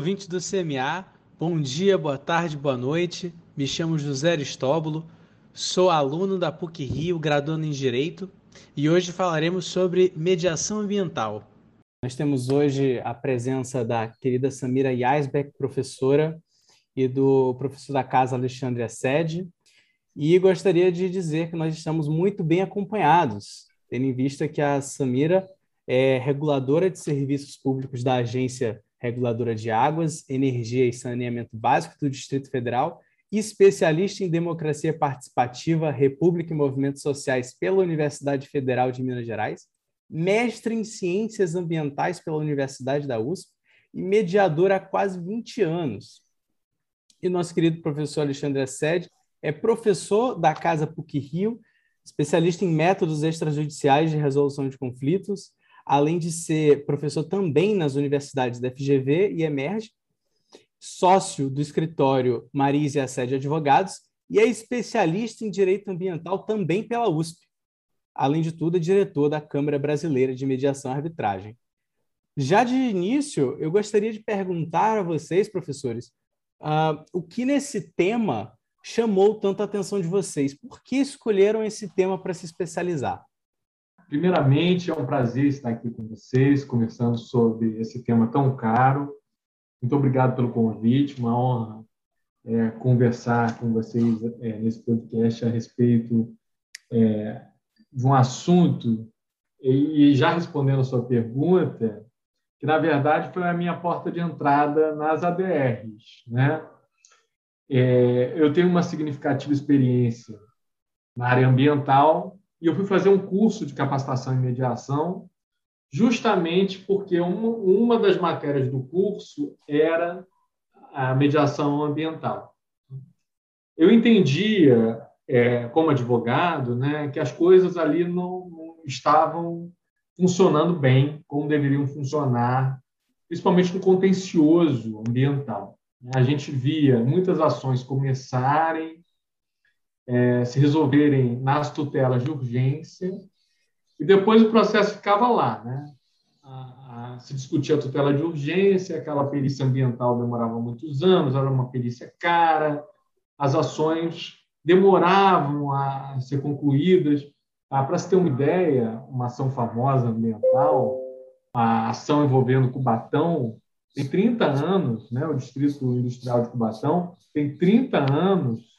ouvintes do CMA. Bom dia, boa tarde, boa noite. Me chamo José Aristóbulo, sou aluno da PUC Rio, graduando em Direito, e hoje falaremos sobre mediação ambiental. Nós temos hoje a presença da querida Samira Yaisbeck, professora, e do professor da casa Alexandre Assede. E gostaria de dizer que nós estamos muito bem acompanhados, tendo em vista que a Samira é reguladora de serviços públicos da Agência Reguladora de Águas, Energia e Saneamento Básico do Distrito Federal especialista em democracia participativa, república e movimentos sociais pela Universidade Federal de Minas Gerais, mestre em ciências ambientais pela Universidade da USP e mediador há quase 20 anos. E nosso querido professor Alexandre Assede é professor da Casa PUC Rio, especialista em métodos extrajudiciais de resolução de conflitos, além de ser professor também nas universidades da FGV e Emerge, sócio do escritório Marise Assede Advogados e é especialista em direito ambiental também pela USP. Além de tudo, é diretor da Câmara Brasileira de Mediação e Arbitragem. Já de início, eu gostaria de perguntar a vocês, professores, uh, o que nesse tema chamou tanta atenção de vocês? Por que escolheram esse tema para se especializar? Primeiramente, é um prazer estar aqui com vocês, conversando sobre esse tema tão caro muito obrigado pelo convite, uma honra é, conversar com vocês é, nesse podcast a respeito é, de um assunto, e, e, já respondendo a sua pergunta, que na verdade foi a minha porta de entrada nas ADRs. Né? É, eu tenho uma significativa experiência na área ambiental e eu fui fazer um curso de capacitação em mediação justamente porque uma, uma das matérias do curso era a mediação ambiental. Eu entendia, é, como advogado, né, que as coisas ali não, não estavam funcionando bem como deveriam funcionar, principalmente no contencioso ambiental. A gente via muitas ações começarem, é, se resolverem nas tutelas de urgência, e depois o processo ficava lá, né? A, a, se discutia a tutela de urgência, aquela perícia ambiental demorava muitos anos, era uma perícia cara, as ações demoravam a ser concluídas. Ah, Para se ter uma ideia, uma ação famosa ambiental, a ação envolvendo Cubatão, tem 30 anos, né? o Distrito Industrial de Cubatão tem 30 anos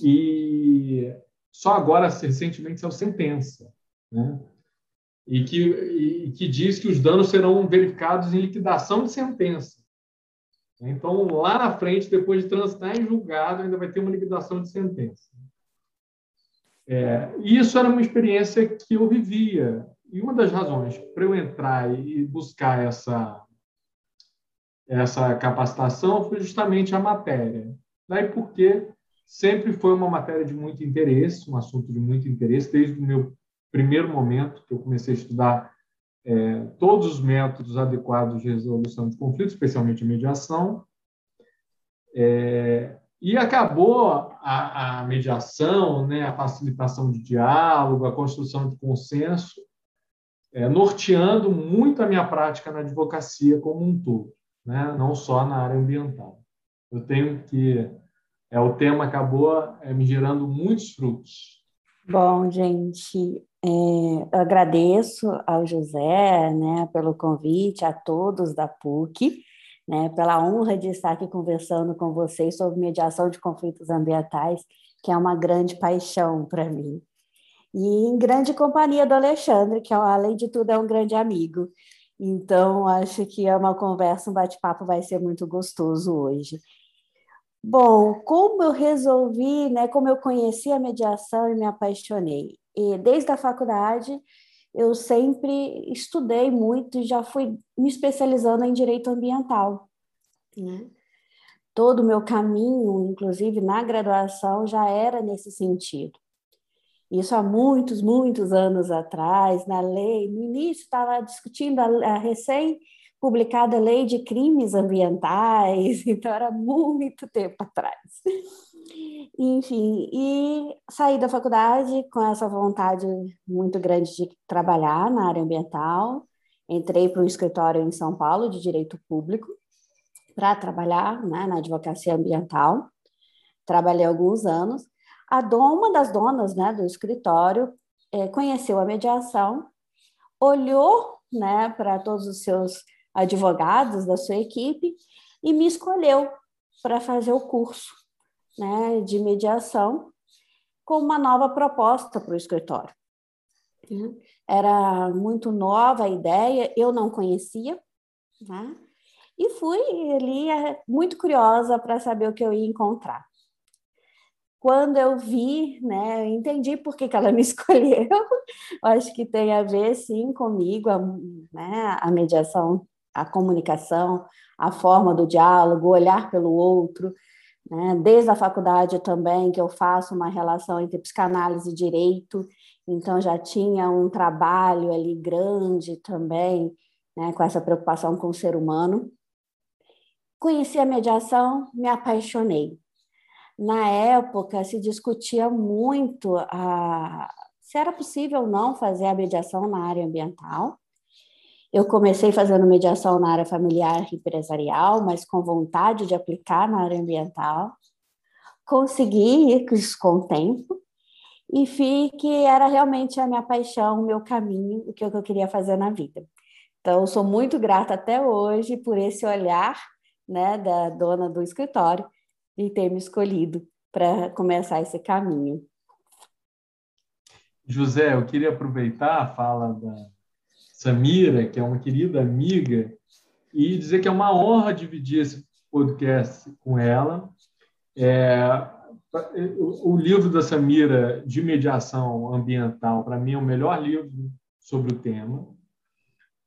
e só agora, recentemente, saiu sentença né? e, que, e que diz que os danos serão verificados em liquidação de sentença. Então, lá na frente, depois de transitar em julgado, ainda vai ter uma liquidação de sentença. É, isso era uma experiência que eu vivia. E uma das razões para eu entrar e buscar essa, essa capacitação foi justamente a matéria. Daí porque sempre foi uma matéria de muito interesse, um assunto de muito interesse, desde o meu primeiro momento que eu comecei a estudar é, todos os métodos adequados de resolução de conflitos, especialmente a mediação, é, e acabou a, a, mediação, né, a facilitação de diálogo, a construção de consenso, é, norteando muito a minha prática na advocacia como um todo, né, não só na área ambiental. Eu tenho que é, o tema acabou é, me gerando muitos frutos. Bom, gente, é, eu agradeço ao José né, pelo convite, a todos da PUC, né, pela honra de estar aqui conversando com vocês sobre mediação de conflitos ambientais, que é uma grande paixão para mim. E em grande companhia do Alexandre, que além de tudo é um grande amigo. Então, acho que é uma conversa, um bate-papo vai ser muito gostoso hoje. Bom, como eu resolvi, né, como eu conheci a mediação e me apaixonei? E desde a faculdade, eu sempre estudei muito e já fui me especializando em direito ambiental. Né? Todo o meu caminho, inclusive na graduação, já era nesse sentido. Isso há muitos, muitos anos atrás, na lei, no início estava discutindo a, a recém publicada a Lei de Crimes Ambientais, então era muito tempo atrás. Enfim, e saí da faculdade com essa vontade muito grande de trabalhar na área ambiental. Entrei para um escritório em São Paulo de direito público para trabalhar né, na advocacia ambiental. Trabalhei alguns anos. A dona, uma das donas né, do escritório é, conheceu a mediação, olhou né, para todos os seus advogados da sua equipe e me escolheu para fazer o curso né, de mediação com uma nova proposta para o escritório. Era muito nova a ideia, eu não conhecia, né? e fui ali é, muito curiosa para saber o que eu ia encontrar. Quando eu vi, né, eu entendi por que, que ela me escolheu. Acho que tem a ver, sim, comigo, a, né, a mediação, a comunicação, a forma do diálogo, olhar pelo outro. Né? Desde a faculdade também, que eu faço uma relação entre psicanálise e direito, então já tinha um trabalho ali grande também, né, com essa preocupação com o ser humano. Conheci a mediação, me apaixonei. Na época, se discutia muito a, se era possível ou não fazer a mediação na área ambiental. Eu comecei fazendo mediação na área familiar e empresarial, mas com vontade de aplicar na área ambiental. Consegui isso com o tempo e vi que era realmente a minha paixão, o meu caminho, o que eu queria fazer na vida. Então, sou muito grata até hoje por esse olhar né, da dona do escritório e ter me escolhido para começar esse caminho. José, eu queria aproveitar a fala da Samira, que é uma querida amiga, e dizer que é uma honra dividir esse podcast com ela. É, o livro da Samira de mediação ambiental, para mim, é o melhor livro sobre o tema.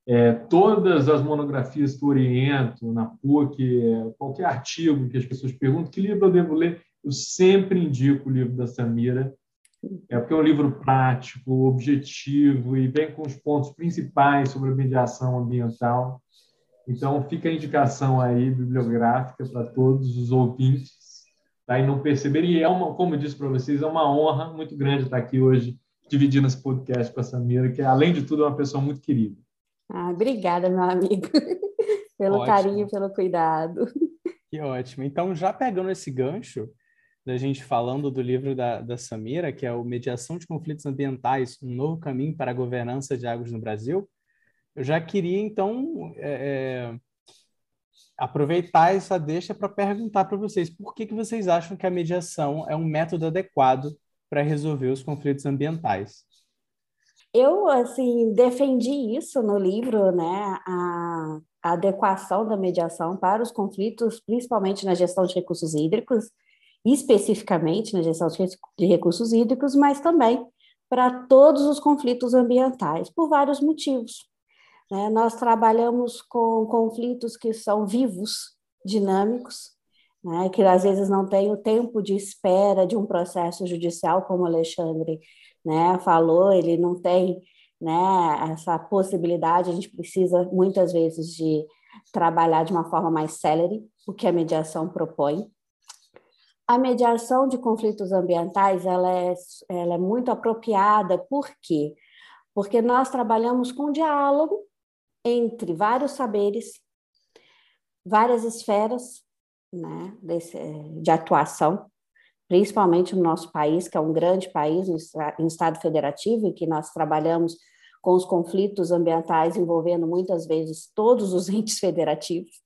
É, todas as monografias que oriento na PUC, qualquer artigo que as pessoas perguntam que livro eu devo ler, eu sempre indico o livro da Samira, é porque é um livro prático, objetivo e vem com os pontos principais sobre a mediação ambiental. Então, fica a indicação aí bibliográfica para todos os ouvintes tá? e não perceberem. E é uma, como eu disse para vocês, é uma honra muito grande estar aqui hoje dividindo esse podcast com a Samira, que além de tudo é uma pessoa muito querida. Ah, obrigada, meu amigo, pelo ótimo. carinho, pelo cuidado. Que ótimo. Então, já pegando esse gancho da gente falando do livro da, da Samira, que é o Mediação de Conflitos Ambientais, um novo caminho para a governança de águas no Brasil, eu já queria, então, é, é aproveitar essa deixa para perguntar para vocês por que, que vocês acham que a mediação é um método adequado para resolver os conflitos ambientais? Eu, assim, defendi isso no livro, né, a, adequação da mediação para os conflitos, principalmente na gestão de recursos hídricos, especificamente na gestão de recursos hídricos, mas também para todos os conflitos ambientais, por vários motivos. Né? Nós trabalhamos com conflitos que são vivos, dinâmicos, né? que às vezes não têm o tempo de espera de um processo judicial, como o Alexandre né, falou, ele não tem né, essa possibilidade, a gente precisa muitas vezes de trabalhar de uma forma mais célere, o que a mediação propõe. A mediação de conflitos ambientais ela é, ela é muito apropriada, por quê? Porque nós trabalhamos com diálogo entre vários saberes, várias esferas né, desse, de atuação, principalmente no nosso país, que é um grande país, um Estado federativo, e que nós trabalhamos com os conflitos ambientais envolvendo muitas vezes todos os entes federativos.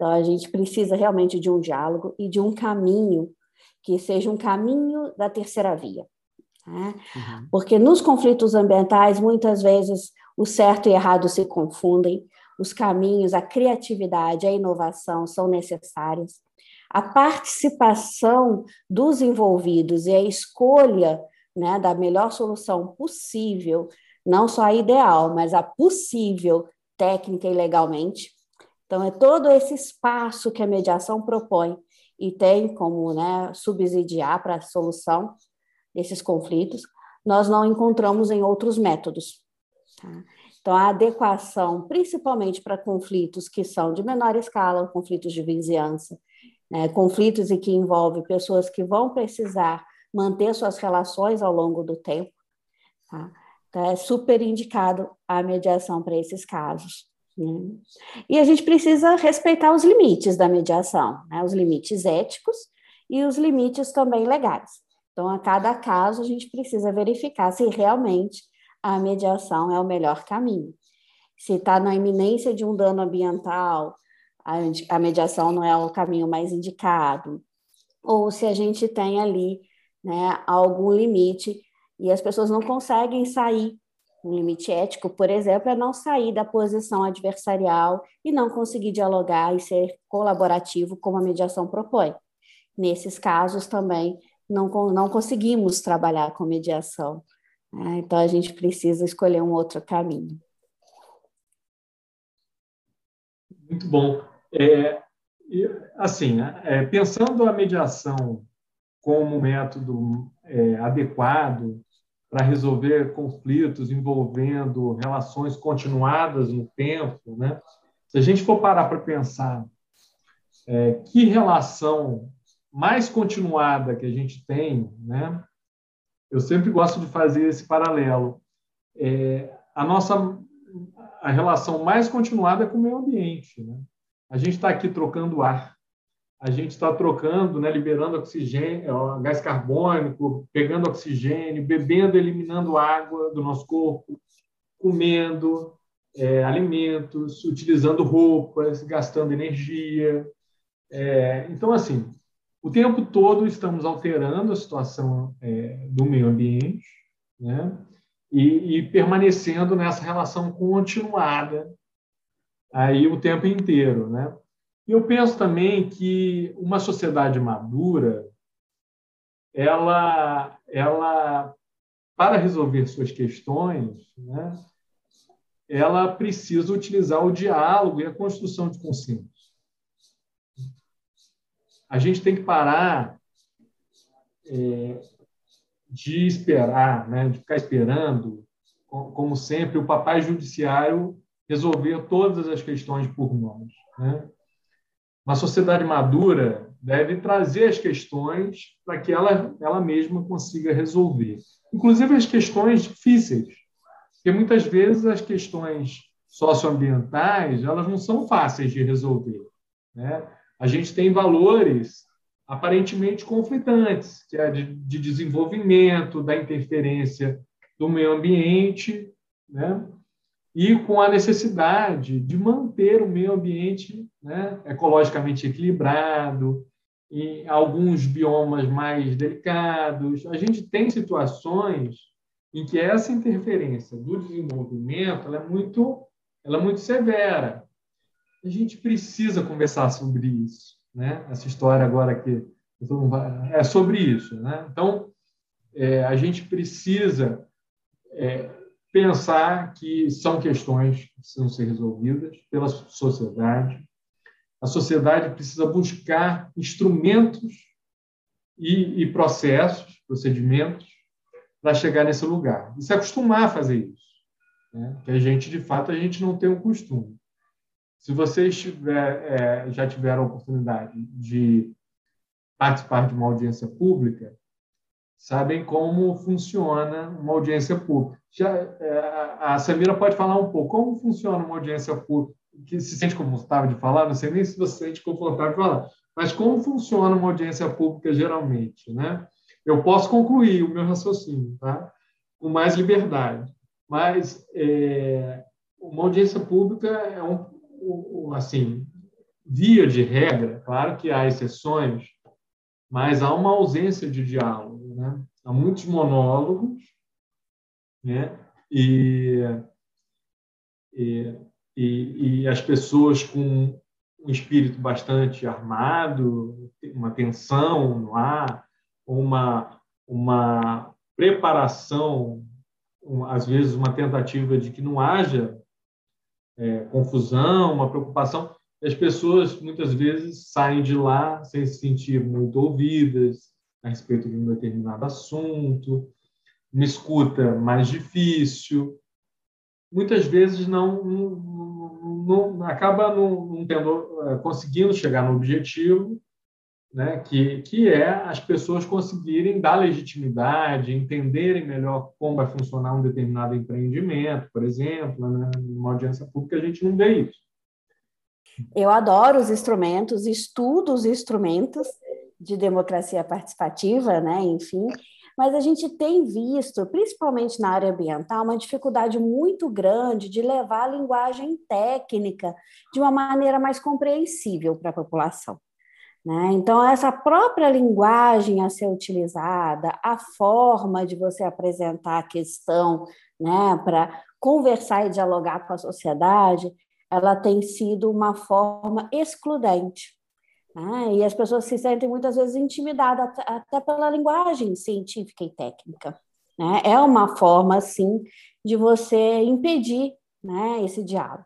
Então, a gente precisa realmente de um diálogo e de um caminho que seja um caminho da terceira via. Né? Uhum. Porque nos conflitos ambientais, muitas vezes, o certo e errado se confundem, os caminhos, a criatividade, a inovação são necessárias a participação dos envolvidos e a escolha né, da melhor solução possível, não só a ideal, mas a possível técnica e legalmente. Então, é todo esse espaço que a mediação propõe e tem como né, subsidiar para a solução desses conflitos, nós não encontramos em outros métodos. Tá? Então, a adequação, principalmente para conflitos que são de menor escala, conflitos de vizinhança, né, conflitos e que envolvem pessoas que vão precisar manter suas relações ao longo do tempo. Tá? Então, é super indicado a mediação para esses casos. E a gente precisa respeitar os limites da mediação, né? os limites éticos e os limites também legais. Então, a cada caso, a gente precisa verificar se realmente a mediação é o melhor caminho. Se está na iminência de um dano ambiental, a, mediação não é o caminho mais indicado, ou se a gente tem ali né, algum limite e as pessoas não conseguem sair. Um limite ético, por exemplo, é não sair da posição adversarial e não conseguir dialogar e ser colaborativo como a mediação propõe. Nesses casos também não, não conseguimos trabalhar com mediação. Né? Então a gente precisa escolher um outro caminho. Muito bom. É, assim, né, é, pensando a mediação como método é, adequado para resolver conflitos envolvendo relações continuadas no tempo, né? Se a gente for parar para pensar é, que relação mais continuada que a gente tem, né? Eu sempre gosto de fazer esse paralelo. É, a nossa a relação mais continuada é com o meio ambiente, né? A gente está aqui trocando ar, a gente está trocando, né, liberando oxigênio, gás carbônico, pegando oxigênio, bebendo, eliminando água do nosso corpo, comendo é, alimentos, utilizando roupas, gastando energia. É, então, assim, o tempo todo estamos alterando a situação é, do meio ambiente, né? E, e, permanecendo nessa relação continuada aí o tempo inteiro, né? E eu penso também que uma sociedade madura, ela, ela para resolver suas questões, né, ela precisa utilizar o diálogo e a construção de consenso. A gente tem que parar é, de esperar, né, de ficar esperando, como sempre, o papai judiciário resolver todas as questões por nós. Né? Uma sociedade madura deve trazer as questões para que ela, ela mesma consiga resolver, inclusive as questões difíceis, porque muitas vezes as questões socioambientais elas não são fáceis de resolver. Né? A gente tem valores aparentemente conflitantes, que é de, de desenvolvimento, da interferência do meio ambiente, né? E com a necessidade de manter o meio ambiente né, ecologicamente equilibrado, em alguns biomas mais delicados. A gente tem situações em que essa interferência do desenvolvimento ela é muito, ela é muito severa. A gente precisa conversar sobre isso, né? Essa história agora aqui é sobre isso, né? Então, é, a gente precisa é, pensar que são questões que precisam ser resolvidas pela sociedade. A sociedade precisa buscar instrumentos e, e processos, procedimentos, para chegar nesse lugar. E se acostumar a fazer isso. Né? Que a gente, de fato, a gente não tem o costume. Se vocês tiver, é, já tiveram a oportunidade de participar de uma audiência pública, sabem como funciona uma audiência pública. Já, é, a Samira pode falar um pouco como funciona uma audiência pública, que se sente confortável de falar, não sei nem se você se sente confortável de falar, mas como funciona uma audiência pública geralmente, né? Eu posso concluir o meu raciocínio, tá? Com mais liberdade, mas é, uma audiência pública é um, assim, via de regra, claro que há exceções, mas há uma ausência de diálogo né? Há muitos monólogos, né? E, e, e, as pessoas com um espírito bastante armado, uma tensão no ar, uma, uma preparação, às vezes uma tentativa de que não haja é, confusão, uma preocupação. As pessoas muitas vezes saem de lá sem se sentir muito ouvidas, a respeito de um determinado assunto, uma escuta mais difícil, muitas vezes não, não, não acaba não, não tendo, é, conseguindo chegar no objetivo né, que, que é as pessoas conseguirem dar legitimidade, entenderem melhor como vai funcionar um determinado empreendimento, por exemplo, né, numa audiência pública a gente não vê isso. Eu adoro os instrumentos, estudo os instrumentos de democracia participativa, né, enfim, mas a gente tem visto, principalmente na área ambiental, uma dificuldade muito grande de levar a linguagem técnica de uma maneira mais compreensível para a população. Né? Então, essa própria linguagem a ser utilizada, a forma de você apresentar a questão né, para conversar e dialogar com a sociedade, ela tem sido uma forma excludente. Né? E as pessoas se sentem muitas vezes intimidadas até pela linguagem científica e técnica. Né? É uma forma, assim, de você impedir né, esse diálogo.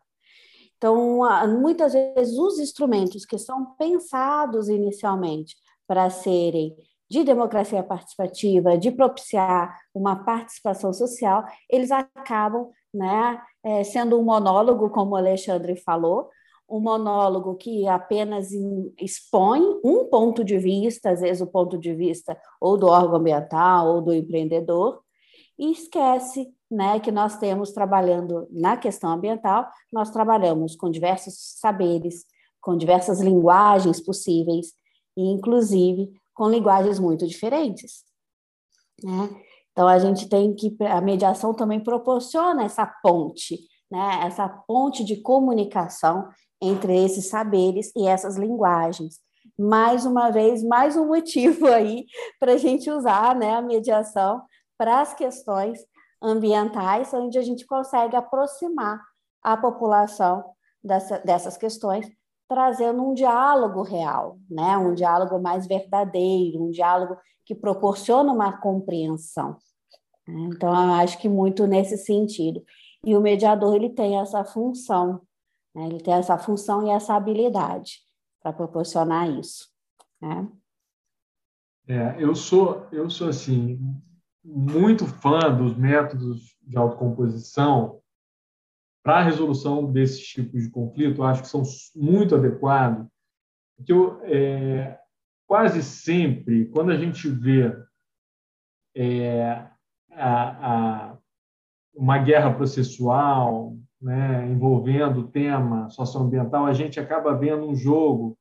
Então, muitas vezes, os instrumentos que são pensados inicialmente para serem de democracia participativa, de propiciar uma participação social, eles acabam né, é, sendo um monólogo, como o Alexandre falou, um monólogo que apenas expõe um ponto de vista, às vezes o ponto de vista ou do órgão ambiental ou do empreendedor, e esquece né, que nós temos trabalhando na questão ambiental, nós trabalhamos com diversos saberes, com diversas linguagens possíveis, e inclusive com linguagens muito diferentes. Né? Então a gente tem que a mediação também proporciona essa ponte, né, essa ponte de comunicação entre esses saberes e essas linguagens. Mais uma vez, mais um motivo aí para a gente usar né, a mediação para as questões ambientais, onde a gente consegue aproximar a população dessa, dessas questões, trazendo um diálogo real, né? um diálogo mais verdadeiro, um diálogo que proporciona uma compreensão. Então, eu acho que muito nesse sentido. E o mediador ele tem essa função, né? ele tem essa função e essa habilidade para proporcionar isso. Né? É, eu sou, eu sou assim muito fã dos métodos de autocomposição para a resolução desses tipos de conflito, acho que são muito adequados. Porque eu, é, quase sempre, quando a gente vê é, a, a, uma guerra processual né, envolvendo o tema socioambiental, a gente acaba vendo um jogo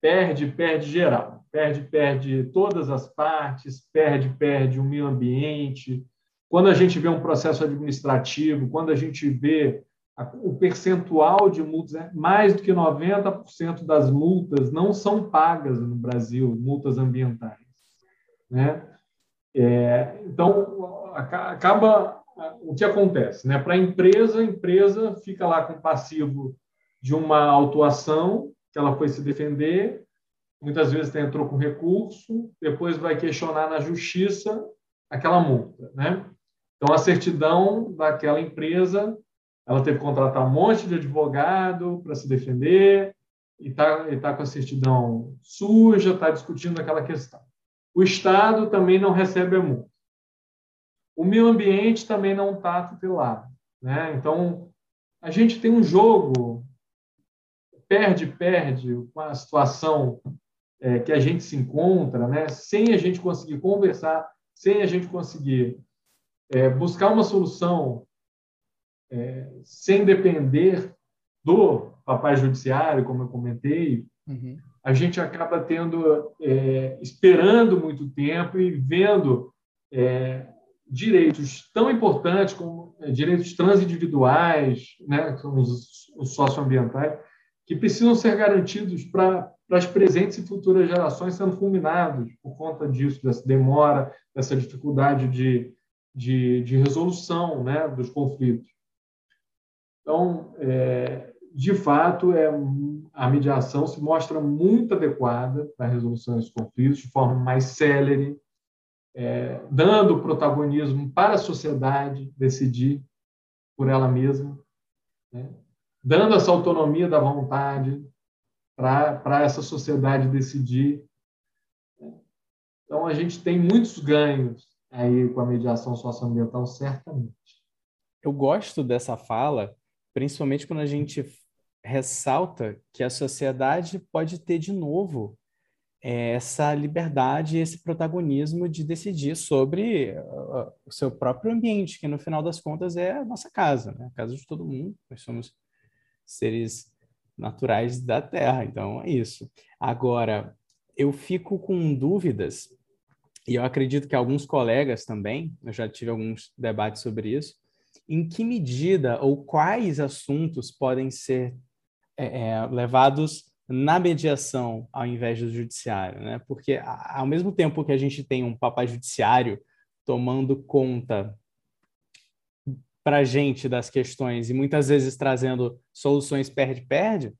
perde, perde geral perde, perde todas as partes, perde, perde o meio ambiente. Quando a gente vê um processo administrativo, quando a gente vê o percentual de multas, é mais do que 90% das multas não são pagas no Brasil, multas ambientais. Né? É, então, acaba o que acontece? Né? Para a empresa, a empresa fica lá com passivo de uma autuação que ela foi se defender, muitas vezes entrou com recurso, depois vai questionar na justiça aquela multa, né? Então a certidão daquela empresa, ela teve que contratar um monte de advogado para se defender e está tá com a certidão suja, está discutindo aquela questão. O Estado também não recebe a multa. O meio ambiente também não está tutelado, né? Então a gente tem um jogo perde-perde com a situação é, que a gente se encontra, né, sem a gente conseguir conversar, sem a gente conseguir é, buscar uma solução é, sem depender do papai judiciário, como eu comentei, uhum. a gente acaba tendo, é, esperando muito tempo e vendo é, direitos tão importantes como é, direitos transindividuais, né, como os, os socioambientais, que precisam ser garantidos para as presentes e futuras gerações sendo fulminados por conta disso, dessa demora, dessa dificuldade de, de, de resolução né, dos conflitos. Então, é, de fato, é, a mediação se mostra muito adequada para a resolução desses conflitos, de forma mais célere, é, dando protagonismo para a sociedade decidir por ela mesma, né? dando essa autonomia da vontade, para essa sociedade decidir. Então, a gente tem muitos ganhos aí com a mediação socioambiental, certamente. Eu gosto dessa fala, principalmente quando a gente ressalta que a sociedade pode ter de novo essa liberdade, esse protagonismo de decidir sobre uh, o seu próprio ambiente, que no final das contas é a nossa casa, né? a casa de todo mundo. Nós somos seres naturais da Terra, então é isso. Agora, eu fico com dúvidas, e eu acredito que alguns colegas também, eu já tive alguns debates sobre isso, em que medida ou quais assuntos podem ser é levados na mediação ao invés do judiciário, né? Porque ao mesmo tempo que a gente tem um papai judiciário tomando conta para gente das questões e muitas vezes trazendo soluções perde-perde,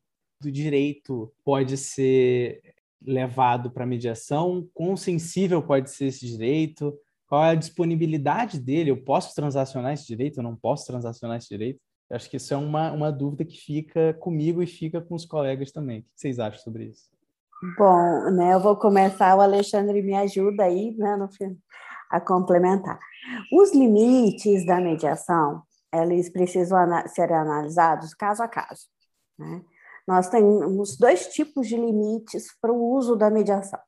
o direito pode ser levado para mediação, quão sensível pode ser esse direito, qual é a disponibilidade dele, eu posso transacionar esse direito, eu não posso transacionar esse direito? Acho que isso é uma, uma dúvida que fica comigo e fica com os colegas também. O que vocês acham sobre isso? Bom, né, eu vou começar, o Alexandre me ajuda aí né, no, a complementar. Os limites da mediação, eles precisam ser analisados caso a caso. Né? Nós temos dois tipos de limites para o uso da mediação.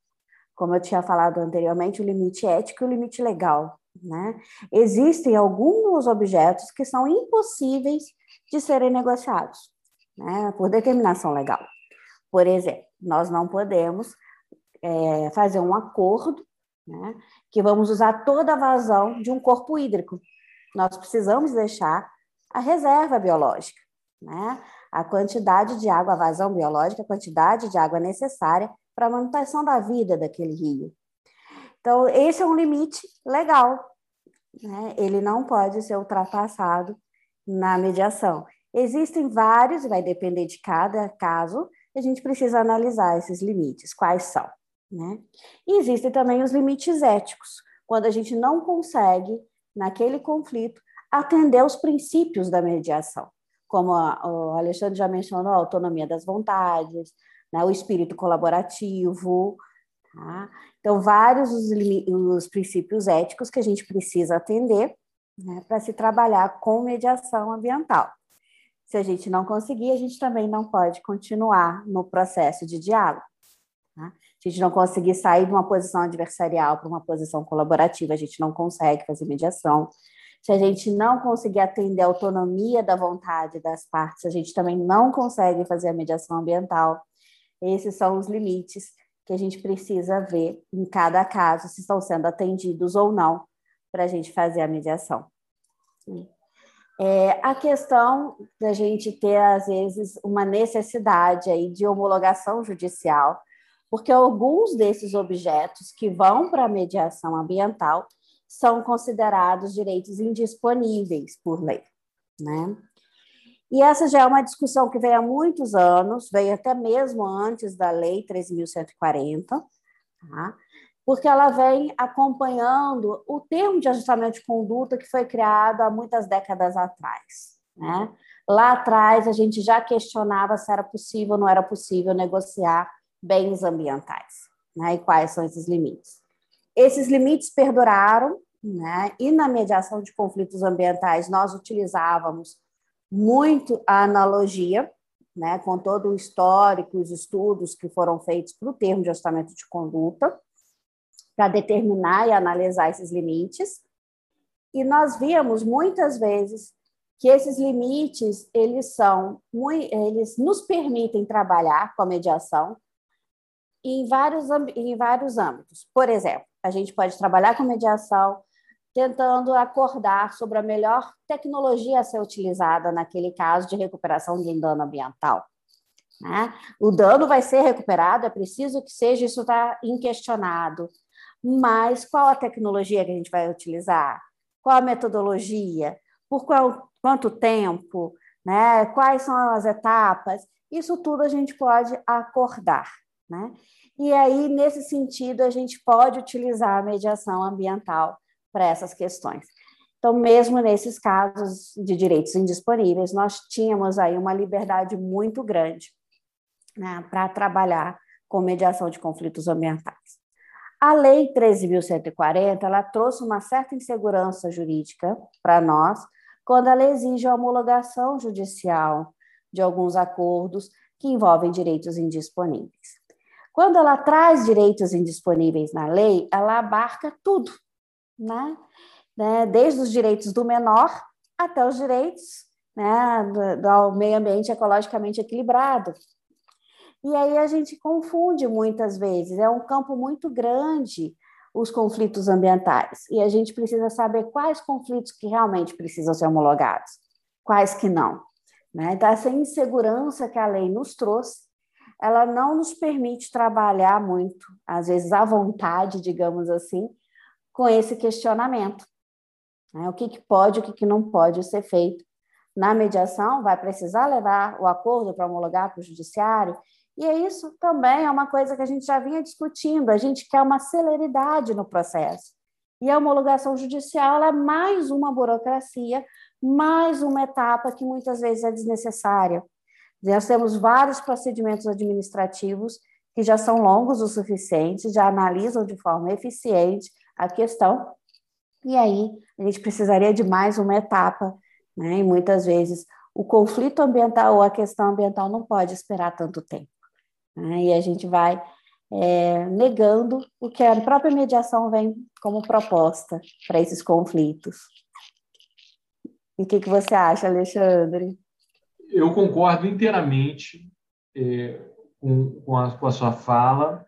Como eu tinha falado anteriormente, o limite ético e o limite legal. Né? Existem alguns objetos que são impossíveis de serem negociados né, por determinação legal. Por exemplo, nós não podemos é, fazer um acordo né, que vamos usar toda a vazão de um corpo hídrico. Nós precisamos deixar a reserva biológica, né, a quantidade de água, a vazão biológica, a quantidade de água necessária para a manutenção da vida daquele rio. Então, esse é um limite legal. Né? Ele não pode ser ultrapassado na mediação. Existem vários, vai depender de cada caso, a gente precisa analisar esses limites, quais são. Né? E existem também os limites éticos, quando a gente não consegue, naquele conflito, atender os princípios da mediação, como o Alexandre já mencionou, a autonomia das vontades, né, o espírito colaborativo, Tá? Então, vários os, os, princípios éticos que a gente precisa atender né, para se trabalhar com mediação ambiental. Se a gente não conseguir, a gente também não pode continuar no processo de diálogo. Tá? Se a gente não conseguir sair de uma posição adversarial para uma posição colaborativa, a gente não consegue fazer mediação. Se a gente não conseguir atender a autonomia da vontade das partes, a gente também não consegue fazer a mediação ambiental. Esses são os limites que a gente precisa ver em cada caso se estão sendo atendidos ou não para a gente fazer a mediação. É, a questão da gente ter, às vezes, uma necessidade aí de homologação judicial, porque alguns desses objetos que vão para a mediação ambiental são considerados direitos indisponíveis por lei, né? E essa já é uma discussão que vem há muitos anos, veio até mesmo antes da Lei 13.140, tá? porque ela vem acompanhando o termo de ajustamento de conduta que foi criado há muitas décadas atrás. Né? Lá atrás, a gente já questionava se era possível ou não era possível negociar bens ambientais, né? e quais são esses limites. Esses limites perduraram, né? e na mediação de conflitos ambientais, nós utilizávamos muito a analogia, né, com todo o histórico, os estudos que foram feitos para o termo de ajustamento de conduta, para determinar e analisar esses limites. E nós víamos muitas vezes que esses limites, eles são, eles nos permitem trabalhar com a mediação em vários, em vários âmbitos. Por exemplo, a gente pode trabalhar com mediação tentando acordar sobre a melhor tecnologia a ser utilizada naquele caso de recuperação de um dano ambiental. Né? O dano vai ser recuperado, é preciso que seja, isso está inquestionado. Mas qual a tecnologia que a gente vai utilizar? Qual a metodologia? Por qual, quanto tempo? Né? Quais são as etapas? Isso tudo a gente pode acordar. Né? E aí, nesse sentido, a gente pode utilizar a mediação ambiental para essas questões. Então, mesmo nesses casos de direitos indisponíveis, nós tínhamos aí uma liberdade muito grande né, para trabalhar com mediação de conflitos ambientais. A Lei 13.140 ela trouxe uma certa insegurança jurídica para nós quando ela exige a homologação judicial de alguns acordos que envolvem direitos indisponíveis. Quando ela traz direitos indisponíveis na lei, ela abarca tudo, né? né? Desde os direitos do menor até os direitos né, do, do meio ambiente ecologicamente equilibrado. E aí a gente confunde muitas vezes, é um campo muito grande os conflitos ambientais, e a gente precisa saber quais conflitos que realmente precisam ser homologados, quais que não. Né? Então, essa insegurança que a lei nos trouxe, ela não nos permite trabalhar muito, às vezes à vontade, digamos assim, com esse questionamento. Né? O que, que pode, o que, que não pode ser feito na mediação, vai precisar levar o acordo para homologar para o judiciário, e isso também é uma coisa que a gente já vinha discutindo, a gente quer uma celeridade no processo. E a homologação judicial é mais uma burocracia, mais uma etapa que muitas vezes é desnecessária. Nós temos vários procedimentos administrativos que já são longos o suficiente, já analisam de forma eficiente a questão, e aí a gente precisaria de mais uma etapa, né? E muitas vezes o conflito ambiental ou a questão ambiental não pode esperar tanto tempo. Né? E a gente vai é, negando o que a própria mediação vem como proposta para esses conflitos. E o que, que você acha, Alexandre? Eu concordo inteiramente é, com, com, a, com, a, sua fala.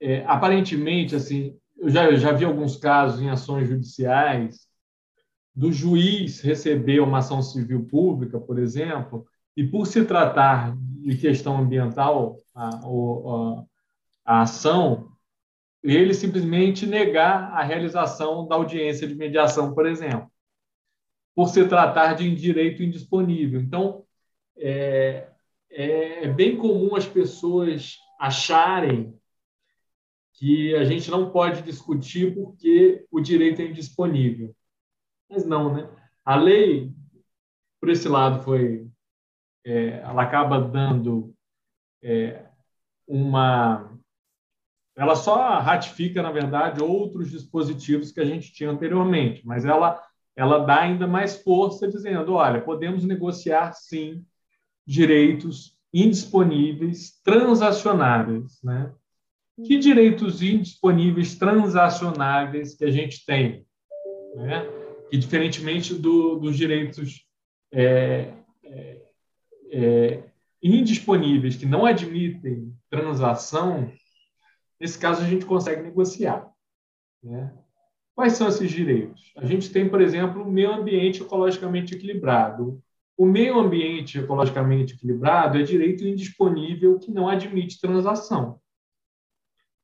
É, aparentemente, assim, eu já, eu já vi alguns casos em ações judiciais do juiz receber uma ação civil pública, por exemplo, e por se tratar de questão ambiental, a, a, a ação, ele simplesmente negar a realização da audiência de mediação, por exemplo por se tratar de direito indisponível. Então, é, é, é bem comum as pessoas acharem que a gente não pode discutir porque o direito é indisponível. Mas não, né? A lei, por esse lado, foi, é, ela acaba dando é, uma, ela só ratifica, na verdade, outros dispositivos que a gente tinha anteriormente, mas ela ela dá ainda mais força, dizendo: olha, podemos negociar sim direitos indisponíveis transacionáveis, né? Que direitos indisponíveis transacionáveis que a gente tem, né? Que diferentemente do, dos direitos é, é, é, indisponíveis que não admitem transação, nesse caso a gente consegue negociar, né? Quais são esses direitos? A gente tem, por exemplo, o meio ambiente ecologicamente equilibrado. O meio ambiente ecologicamente equilibrado é direito indisponível que não admite transação.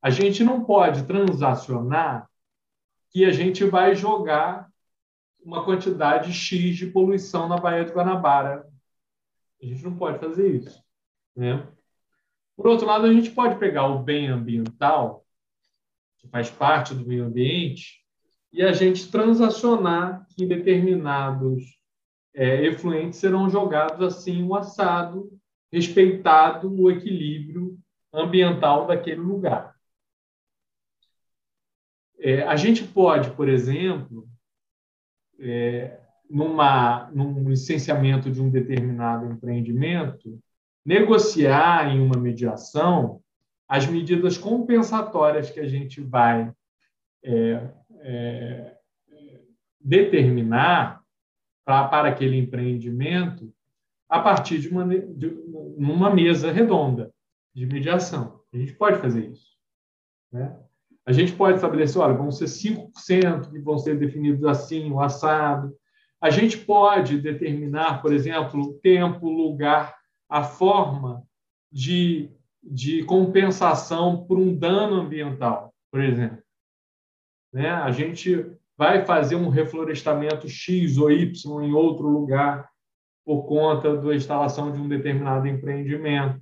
A gente não pode transacionar que a gente vai jogar uma quantidade X de poluição na Baía de Guanabara. A gente não pode fazer isso. Né? Por outro lado, a gente pode pegar o bem ambiental, que faz parte do meio ambiente, e a gente transacionar que determinados é, efluentes serão jogados assim o assado, respeitado o equilíbrio ambiental daquele lugar. É, a gente pode, por exemplo, é, numa, num licenciamento de um determinado empreendimento, negociar em uma mediação as medidas compensatórias que a gente vai é, é, determinar pra, para aquele empreendimento a partir de uma, de uma mesa redonda de mediação. A gente pode fazer isso. Né? A gente pode estabelecer, olha, vão ser 5% que vão ser definidos assim, o assado. A gente pode determinar, por exemplo, o tempo, o lugar, a forma de, de compensação por um dano ambiental, por exemplo né? a gente vai fazer um reflorestamento X ou Y em outro lugar por conta da instalação de um determinado empreendimento.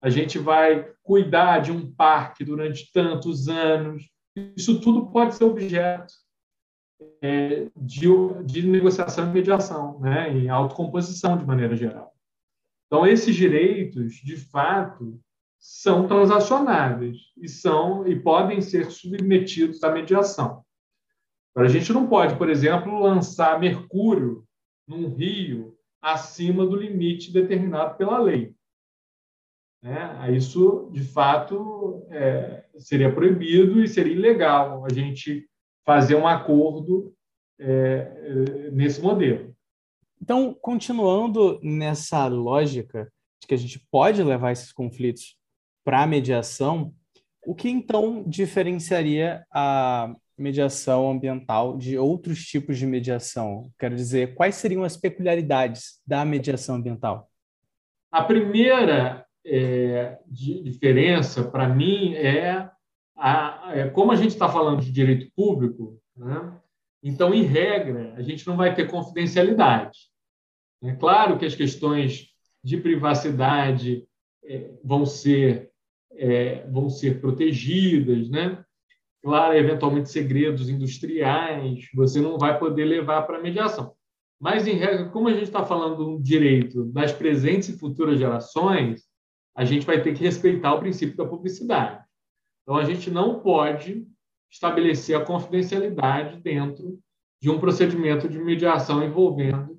A gente vai cuidar de um parque durante tantos anos. Isso tudo pode ser objeto é, de, de negociação e mediação, né? em autocomposição, de maneira geral. Então, esses direitos, de fato, são transacionáveis e são e podem ser submetidos à mediação. Agora, a gente não pode, por exemplo, lançar mercúrio num rio acima do limite determinado pela lei. Né, isso, de fato, é, seria proibido e seria ilegal a gente fazer um acordo é, nesse modelo. Então, continuando nessa lógica de que a gente pode levar esses conflitos para a mediação, o que então diferenciaria a mediação ambiental de outros tipos de mediação? Quero dizer, quais seriam as peculiaridades da mediação ambiental? A primeira é, diferença, para mim, é, a, é, como a gente está falando de direito público, né? então, em regra, a gente não vai ter confidencialidade. É claro que as questões de privacidade é, vão ser é, vão ser protegidas, né? Claro, eventualmente segredos industriais você não vai poder levar para mediação. Mas, em regra, como a gente está falando do direito das presentes e futuras gerações, a gente vai ter que respeitar o princípio da publicidade. Então, a gente não pode estabelecer a confidencialidade dentro de um procedimento de mediação envolvendo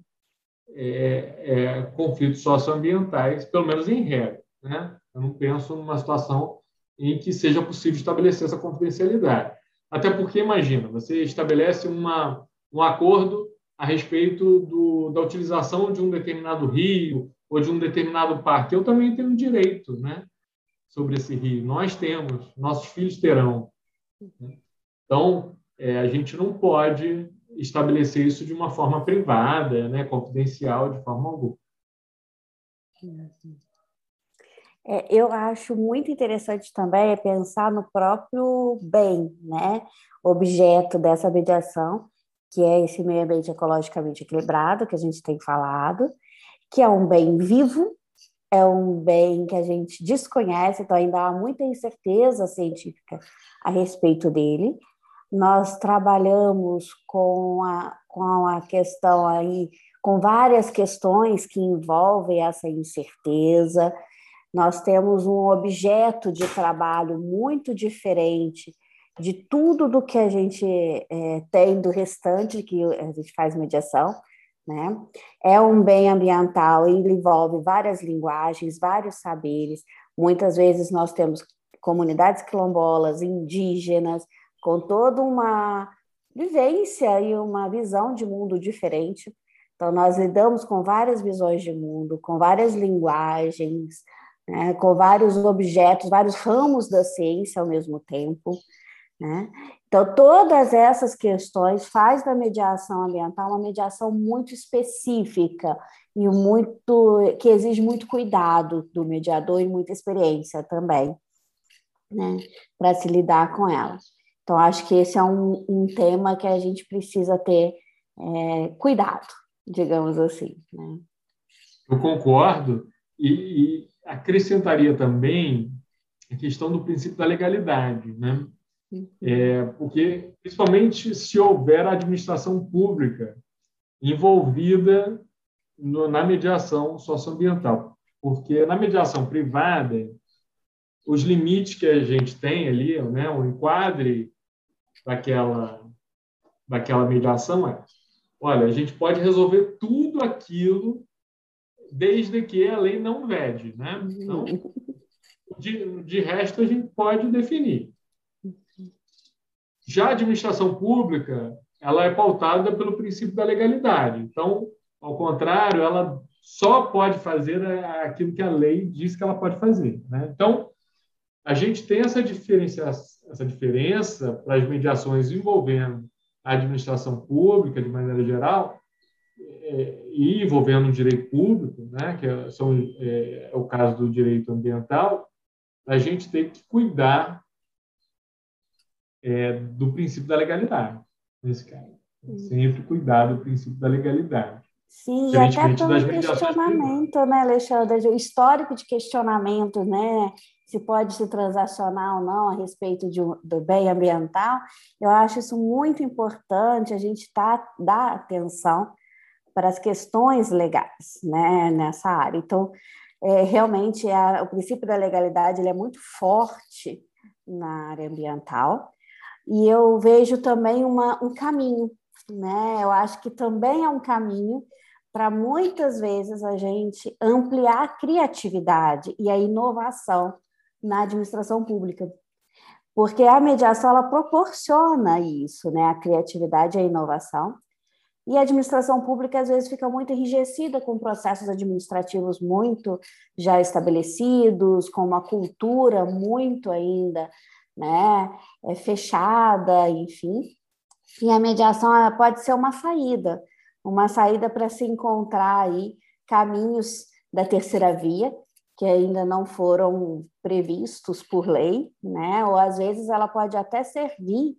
é, é, conflitos socioambientais, pelo menos em regra. Né? Eu não penso numa situação em que seja possível estabelecer essa confidencialidade. Até porque, imagina, você estabelece uma, um acordo a respeito do, da utilização de um determinado rio ou de um determinado parque. Eu também tenho direito né, sobre esse rio. Nós temos, nossos filhos terão. Então, é, a gente não pode estabelecer isso de uma forma privada, né, confidencial, de forma alguma. É, eu acho muito interessante também pensar no próprio bem, né, objeto dessa mediação, que é esse meio ambiente ecologicamente equilibrado que a gente tem falado, que é um bem vivo, é um bem que a gente desconhece, então ainda há muita incerteza científica a respeito dele. Nós trabalhamos com a, com a questão aí, com várias questões que envolvem essa incerteza. Nós temos um objeto de trabalho muito diferente de tudo do que a gente é, tem do restante que a gente faz mediação, né? É um bem ambiental, ele envolve várias linguagens, vários saberes. Muitas vezes nós temos comunidades quilombolas, indígenas, com toda uma vivência e uma visão de mundo diferente. Então, nós lidamos com várias visões de mundo, com várias linguagens, né, com vários objetos, vários ramos da ciência ao mesmo tempo. Né? Então, todas essas questões faz da mediação ambiental uma mediação muito específica e muito que exige muito cuidado do mediador e muita experiência também, né, para se lidar com ela. Então, acho que esse é um, um tema que a gente precisa ter é, cuidado, digamos assim. Né? Eu concordo e, e acrescentaria também a questão do princípio da legalidade, né? É, porque, principalmente se houver administração pública envolvida no, na mediação socioambiental. Porque na mediação privada, os limites que a gente tem ali, né, o enquadre daquela, daquela mediação é: olha, a gente pode resolver tudo aquilo desde que a lei não vede. Né? Então, de, de resto, a gente pode definir. Já a administração pública, ela é pautada pelo princípio da legalidade. Então, ao contrário, ela só pode fazer aquilo que a lei diz que ela pode fazer. Né? Então, a gente tem essa diferença, essa diferença para as mediações envolvendo a administração pública, de maneira geral, é, e envolvendo o direito público, né, que é, são, é, é o caso do direito ambiental, a gente tem que cuidar é, do princípio da legalidade, nesse caso. Sempre cuidar do princípio da legalidade. Sim, e até pelo questionamento, né, Alexandre? O histórico de questionamento, né? Se pode se transacionar ou não a respeito de, do bem ambiental, eu acho isso muito importante, a gente tá, dar atenção para as questões legais né, nessa área. Então, é, realmente, a, o princípio da legalidade ele é muito forte na área ambiental, e eu vejo também uma, um caminho, né? Eu acho que também é um caminho para muitas vezes a gente ampliar a criatividade e a inovação na administração pública. Porque a mediação ela proporciona isso, né? A criatividade e a inovação. E a administração pública às vezes fica muito enrijecida com processos administrativos muito já estabelecidos, com uma cultura muito ainda, né, é fechada, enfim. E a mediação pode ser uma saída, uma saída para se encontrar aí caminhos da terceira via que ainda não foram previstos por lei, né? Ou às vezes ela pode até servir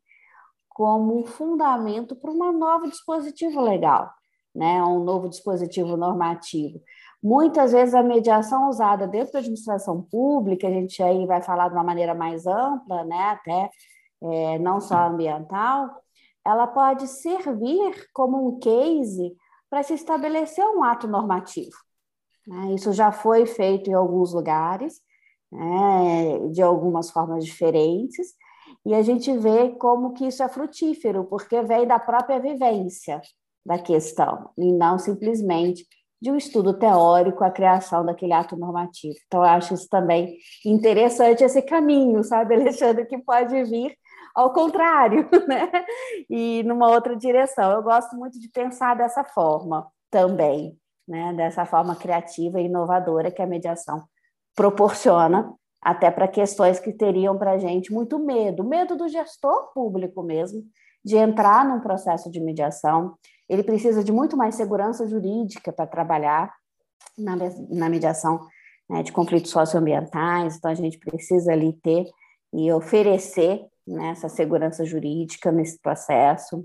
como um fundamento para um novo dispositivo legal, né? um novo dispositivo normativo. Muitas vezes a mediação usada dentro da administração pública, a gente aí vai falar de uma maneira mais ampla, né? até é, não só ambiental, ela pode servir como um case para se estabelecer um ato normativo. Né? Isso já foi feito em alguns lugares, né? de algumas formas diferentes, e a gente vê como que isso é frutífero, porque vem da própria vivência da questão, e não simplesmente de um estudo teórico, a criação daquele ato normativo. Então, eu acho isso também interessante, esse caminho, sabe, Alexandre, que pode vir ao contrário, né? E numa outra direção. Eu gosto muito de pensar dessa forma também, né? Dessa forma criativa e inovadora que a mediação proporciona até para questões que teriam para a gente muito medo, medo do gestor público mesmo, de entrar num processo de mediação. Ele precisa de muito mais segurança jurídica para trabalhar na, na mediação né, de conflitos socioambientais, então a gente precisa ali ter e oferecer né, essa segurança jurídica nesse processo.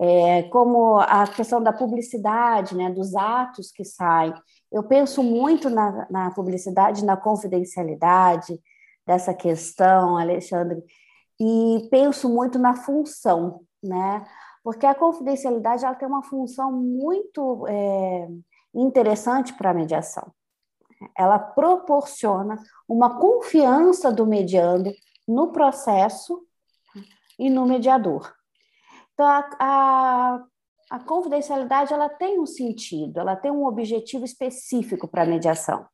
É, como a questão da publicidade, né, dos atos que saem, eu penso muito na, na publicidade, na confidencialidade dessa questão, Alexandre, e penso muito na função, né? Porque a confidencialidade ela tem uma função muito é, interessante para a mediação. Ela proporciona uma confiança do mediando no processo e no mediador. Então, a, a a confidencialidade ela tem um sentido, ela tem um objetivo específico para a mediação.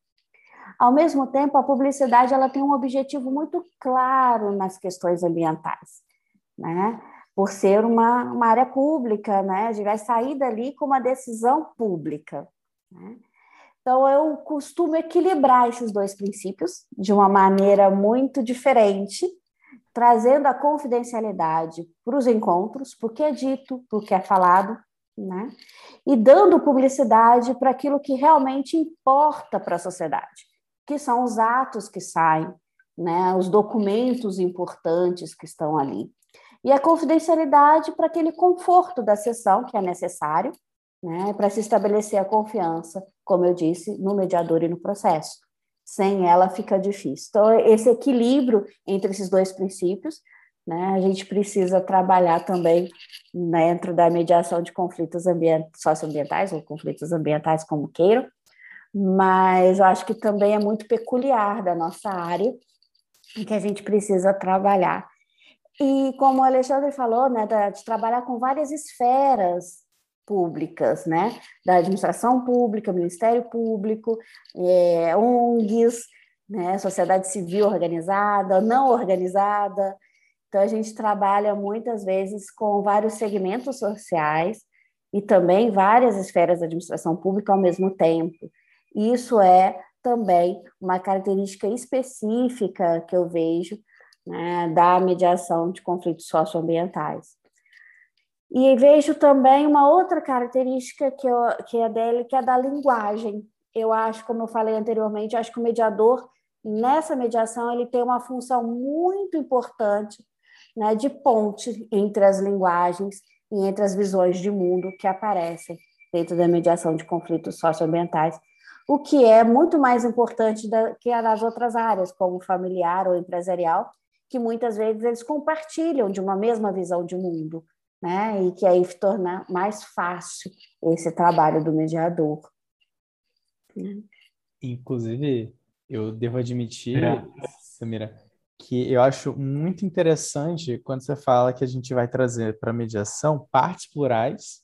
Ao mesmo tempo, a publicidade ela tem um objetivo muito claro nas questões ambientais, né? Por ser uma, uma área pública, né? A gente vai sair dali com uma decisão pública. Né? Então, eu costumo equilibrar esses dois princípios de uma maneira muito diferente, trazendo a confidencialidade para os encontros, porque é dito, porque é falado, né? E dando publicidade para aquilo que realmente importa para a sociedade, que são os atos que saem, né? Os documentos importantes que estão ali. E a confidencialidade para aquele conforto da sessão que é necessário, né? Para se estabelecer a confiança, como eu disse, no mediador e no processo sem ela fica difícil. Então, esse equilíbrio entre esses dois princípios, né, a gente precisa trabalhar também dentro da mediação de conflitos ambient socioambientais, ou conflitos ambientais, como queiram, mas eu acho que também é muito peculiar da nossa área e que a gente precisa trabalhar. E como o Alexandre falou, né, de trabalhar com várias esferas públicas, né? Da administração pública, Ministério Público, é, ONGs, né? sociedade civil organizada, não organizada. Então, a gente trabalha muitas vezes com vários segmentos sociais e também várias esferas da administração pública ao mesmo tempo. Isso é também uma característica específica que eu vejo né, da mediação de conflitos socioambientais. E vejo também uma outra característica que, eu, que é dele, que é da linguagem. Eu acho, como eu falei anteriormente, acho que o mediador, nessa mediação, ele tem uma função muito importante né, de ponte entre as linguagens e entre as visões de mundo que aparecem dentro da mediação de conflitos socioambientais, o que é muito mais importante da, que nas outras áreas, como familiar ou empresarial, que muitas vezes eles compartilham de uma mesma visão de mundo né? E que aí torna mais fácil esse trabalho do mediador. Inclusive, eu devo admitir, é. Samira, que eu acho muito interessante quando você fala que a gente vai trazer para a mediação partes plurais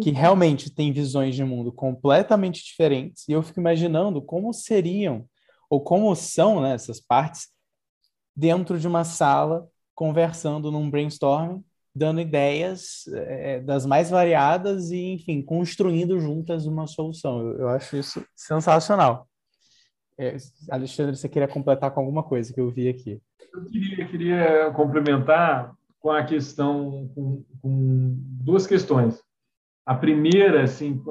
que realmente têm visões de mundo completamente diferentes, e eu fico imaginando como seriam, ou como são né, essas partes, dentro de uma sala, conversando num brainstorming, dando ideias é, das mais variadas e, enfim, construindo juntas uma solução. Eu, eu acho isso sensacional. É, Alexandre, você queria completar com alguma coisa que eu vi aqui? Eu queria, queria complementar com a questão, com, com duas questões. A primeira, assim,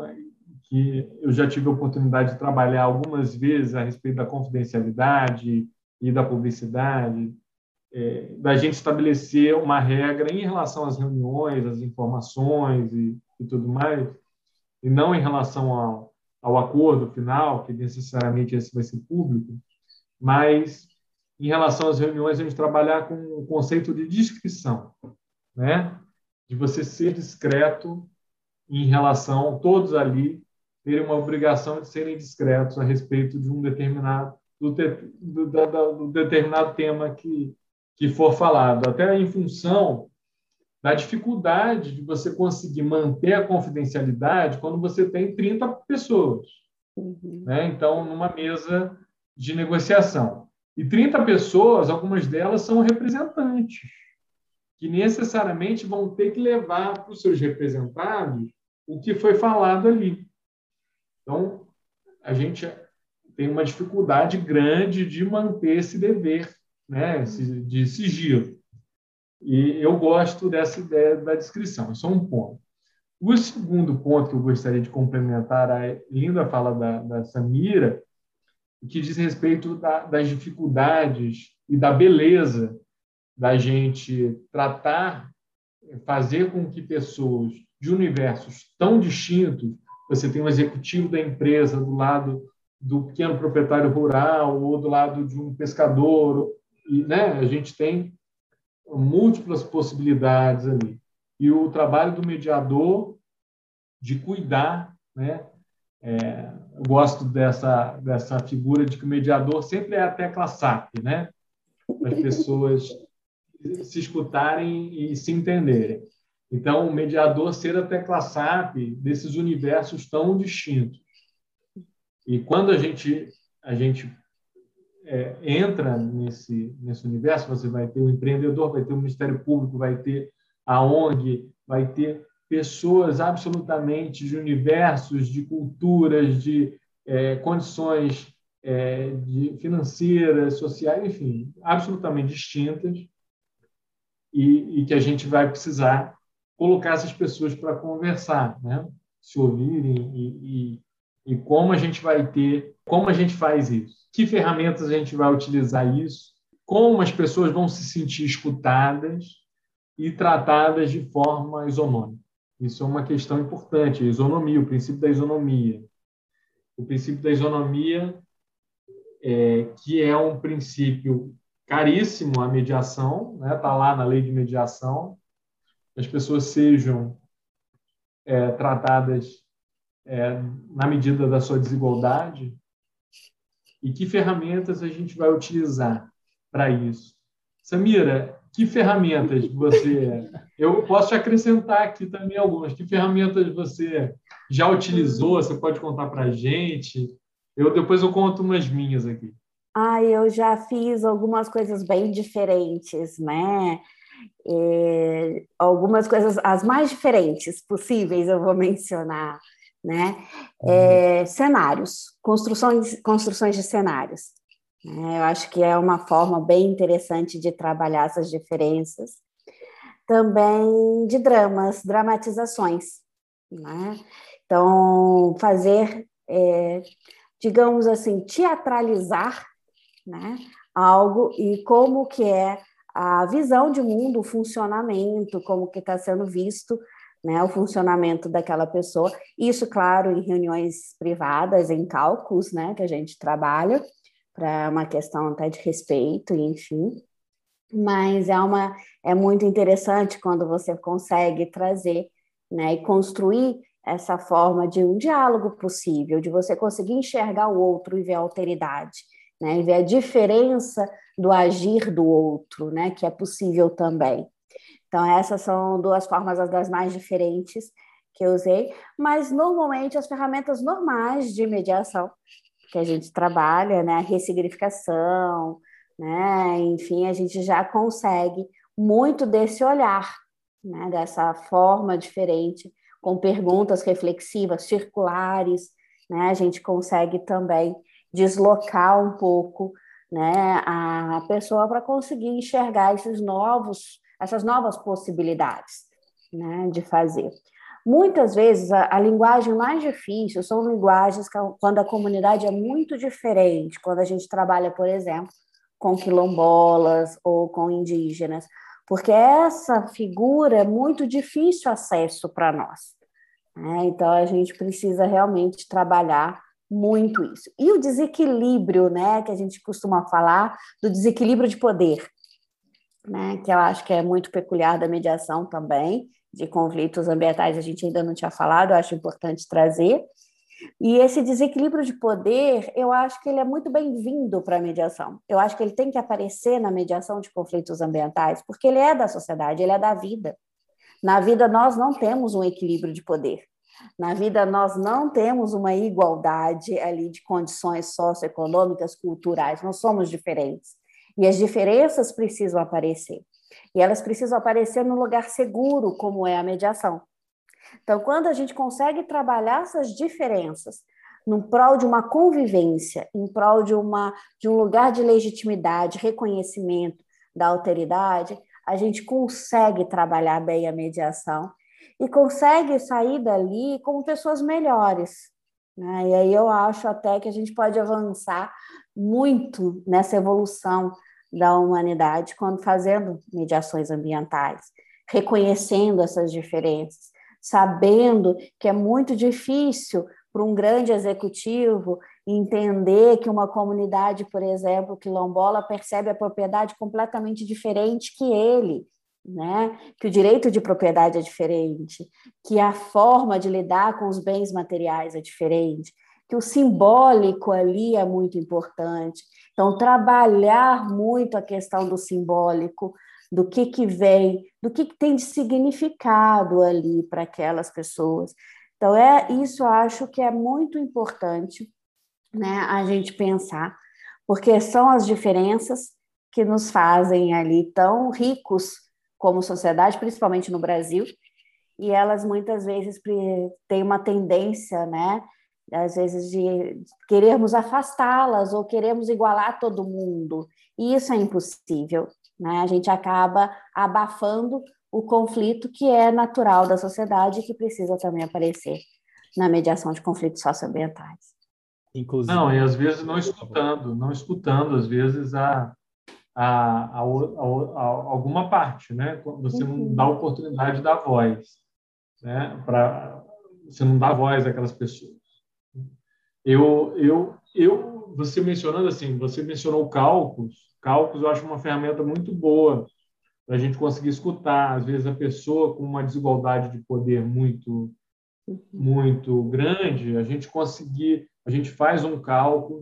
que eu já tive a oportunidade de trabalhar algumas vezes a respeito da confidencialidade e da publicidade, é, da gente estabelecer uma regra em relação às reuniões, às informações e, e tudo mais, e não em relação ao, ao acordo final, que necessariamente esse vai ser público, mas em relação às reuniões, a gente trabalhar com o conceito de discrição, né? de você ser discreto em relação, todos ali terem uma obrigação de serem discretos a respeito de um determinado, do, do, do, do determinado tema que, que for falado, até em função da dificuldade de você conseguir manter a confidencialidade quando você tem 30 pessoas. Uhum. Né? Então, numa mesa de negociação. E 30 pessoas, algumas delas são representantes, que necessariamente vão ter que levar para os seus representados o que foi falado ali. Então, a gente tem uma dificuldade grande de manter esse dever né, de sigilo. E eu gosto dessa ideia da descrição, isso é um ponto. O segundo ponto que eu gostaria de complementar a linda fala da, da Samira que diz respeito da, das dificuldades e da beleza da gente tratar, fazer com que pessoas de universos tão distintos, você tem um executivo da empresa do lado do pequeno proprietário rural ou do lado de um pescador, né, a gente tem múltiplas possibilidades ali. E o trabalho do mediador de cuidar né, é, eu gosto dessa, dessa figura de que o mediador sempre é a tecla SAP, né? As pessoas se escutarem e se entenderem. Então, o mediador ser a tecla SAP desses universos tão distintos. E quando a gente, a gente é, entra nesse, nesse universo, você vai ter o empreendedor, vai ter o Ministério Público, vai ter a ONG, vai ter pessoas absolutamente de universos, de culturas, de é, condições é, de financeiras, sociais, enfim, absolutamente distintas, e, e, que a gente vai precisar colocar essas pessoas para conversar, né? se ouvirem e, e, e como a gente vai ter, como a gente faz isso, que ferramentas a gente vai utilizar isso, como as pessoas vão se sentir escutadas e tratadas de forma isonômica. Isso é uma questão importante, a isonomia, o princípio da isonomia. O princípio da isonomia, é, que é um princípio caríssimo à mediação, está né? Tá lá na lei de mediação, as pessoas sejam é, tratadas é, na medida da sua desigualdade, e que ferramentas a gente vai utilizar para isso. Samira, que ferramentas você. Eu posso te acrescentar aqui também algumas. Que ferramentas você já utilizou? Você pode contar para a gente? Eu depois eu conto umas minhas aqui. Ah, eu já fiz algumas coisas bem diferentes, né? É, algumas coisas, as mais diferentes possíveis, eu vou mencionar, né? É, cenários, construções, construções de cenários. É, eu acho que é uma forma bem interessante de trabalhar essas diferenças. Também de dramas, dramatizações. Né? Então, fazer, é, digamos assim, teatralizar né, algo e como que é a visão de mundo, o funcionamento, como que está sendo visto né, o funcionamento daquela pessoa. Isso, claro, em reuniões privadas, em cálculos, né, que a gente trabalha, para uma questão até de respeito, enfim. Mas é uma é muito interessante quando você consegue trazer, né, e construir essa forma de um diálogo possível, de você conseguir enxergar o outro e ver a alteridade, né, e ver a diferença do agir do outro, né, que é possível também. Então essas são duas formas das mais diferentes que eu usei, mas normalmente as ferramentas normais de mediação que a gente trabalha, né, ressignificação, né, enfim, a gente já consegue muito desse olhar, né, dessa forma diferente, com perguntas reflexivas, circulares, né, a gente consegue também deslocar um pouco né, a pessoa para conseguir enxergar esses novos, essas novas possibilidades né, de fazer. Muitas vezes a, a, linguagem mais difícil são linguagens que, quando a comunidade é muito diferente, quando a gente trabalha, por exemplo, com quilombolas ou com indígenas, porque essa figura é muito difícil acesso para nós. Né? Então a gente precisa realmente trabalhar muito isso. E o desequilíbrio, né, que a gente costuma falar, do desequilíbrio de poder, né, que eu acho que é muito peculiar da mediação também, de conflitos ambientais a gente ainda não tinha falado, eu acho importante trazer. E esse desequilíbrio de poder, eu acho que ele é muito bem-vindo para a mediação. Eu acho que ele tem que aparecer na mediação de conflitos ambientais, porque ele é da sociedade, ele é da vida. Na vida, nós não temos um equilíbrio de poder. Na vida, nós não temos uma igualdade ali de condições socioeconômicas, culturais, nós somos diferentes. E as diferenças precisam aparecer. E elas precisam aparecer no lugar seguro, como é a mediação. Então, quando a gente consegue trabalhar essas diferenças no prol de uma convivência, em prol de, uma, de um lugar de legitimidade, reconhecimento da alteridade, a gente consegue trabalhar bem a mediação e consegue sair dali como pessoas melhores. Né? E aí eu acho até que a gente pode avançar muito nessa evolução da humanidade quando fazendo mediações ambientais, reconhecendo essas diferenças, sabendo que é muito difícil para um grande executivo entender que uma comunidade, por exemplo, quilombola, percebe a propriedade completamente diferente que ele, né? que o direito de propriedade é diferente, que a forma de lidar com os bens materiais é diferente, que o simbólico ali é muito importante. Então, trabalhar muito a questão do simbólico, do que, que vem, do que, que tem de significado ali para aquelas pessoas. Então, é isso eu acho que é muito importante né, a gente pensar, porque são as diferenças que nos fazem ali tão ricos como sociedade, principalmente no Brasil, e elas muitas vezes têm uma tendência, né, às vezes de querermos afastá-las ou queremos igualar todo mundo. E isso é impossível. Né? A gente acaba abafando o conflito que é natural da sociedade e que precisa também aparecer na mediação de conflitos socioambientais. Inclusive. Não, e às vezes não escutando, não escutando, às vezes, a, a, a, a alguma parte, né? Você não uhum. dá oportunidade da voz, né? Para você não dá voz àquelas pessoas. Eu, eu, eu, você mencionando assim, você mencionou cálculos. Cálculos eu acho uma ferramenta muito boa para a gente conseguir escutar. Às vezes a pessoa com uma desigualdade de poder muito, muito grande, a gente conseguir, a gente faz um cálculo,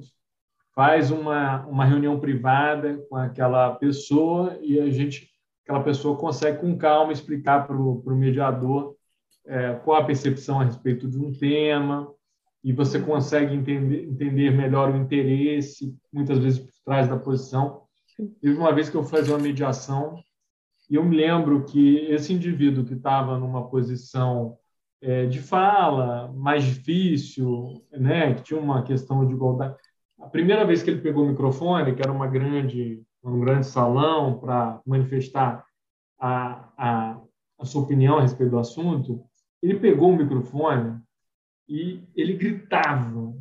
faz uma, uma reunião privada com aquela pessoa e a gente, aquela pessoa consegue com calma explicar para o mediador é, qual a percepção a respeito de um tema, e você consegue entender, entender melhor o interesse, muitas vezes por trás da posição. Teve uma vez que eu fazia uma mediação e eu me lembro que esse indivíduo que estava numa posição é, de fala mais difícil, né, que tinha uma questão de igualdade, a primeira vez que ele pegou o microfone, que era uma grande, um grande salão para manifestar a, a, a sua opinião a respeito do assunto, ele pegou o microfone e ele gritava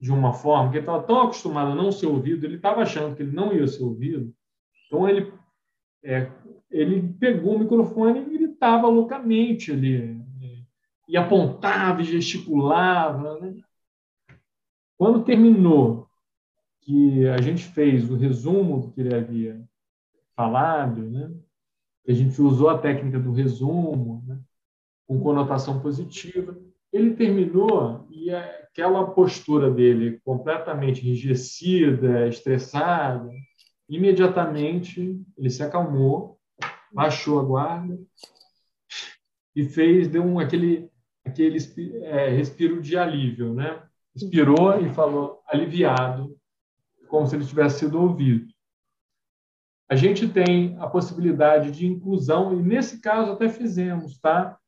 de uma forma que ele estava tão acostumado a não ser ouvido, ele estava achando que ele não ia ser ouvido, então ele é, ele pegou o microfone e gritava loucamente ali, é, e apontava e gesticulava. Né? Quando terminou, que a gente fez o resumo do que ele havia falado, né? a gente usou a técnica do resumo, né? com conotação positiva, ele terminou e aquela postura dele completamente enrijecida, estressada, imediatamente ele se acalmou, baixou a guarda e fez deu um aquele aquele é, respiro de alívio, né? Expirou e falou aliviado, como se ele tivesse sido ouvido. A gente tem a possibilidade de inclusão, e nesse caso até fizemos, tá?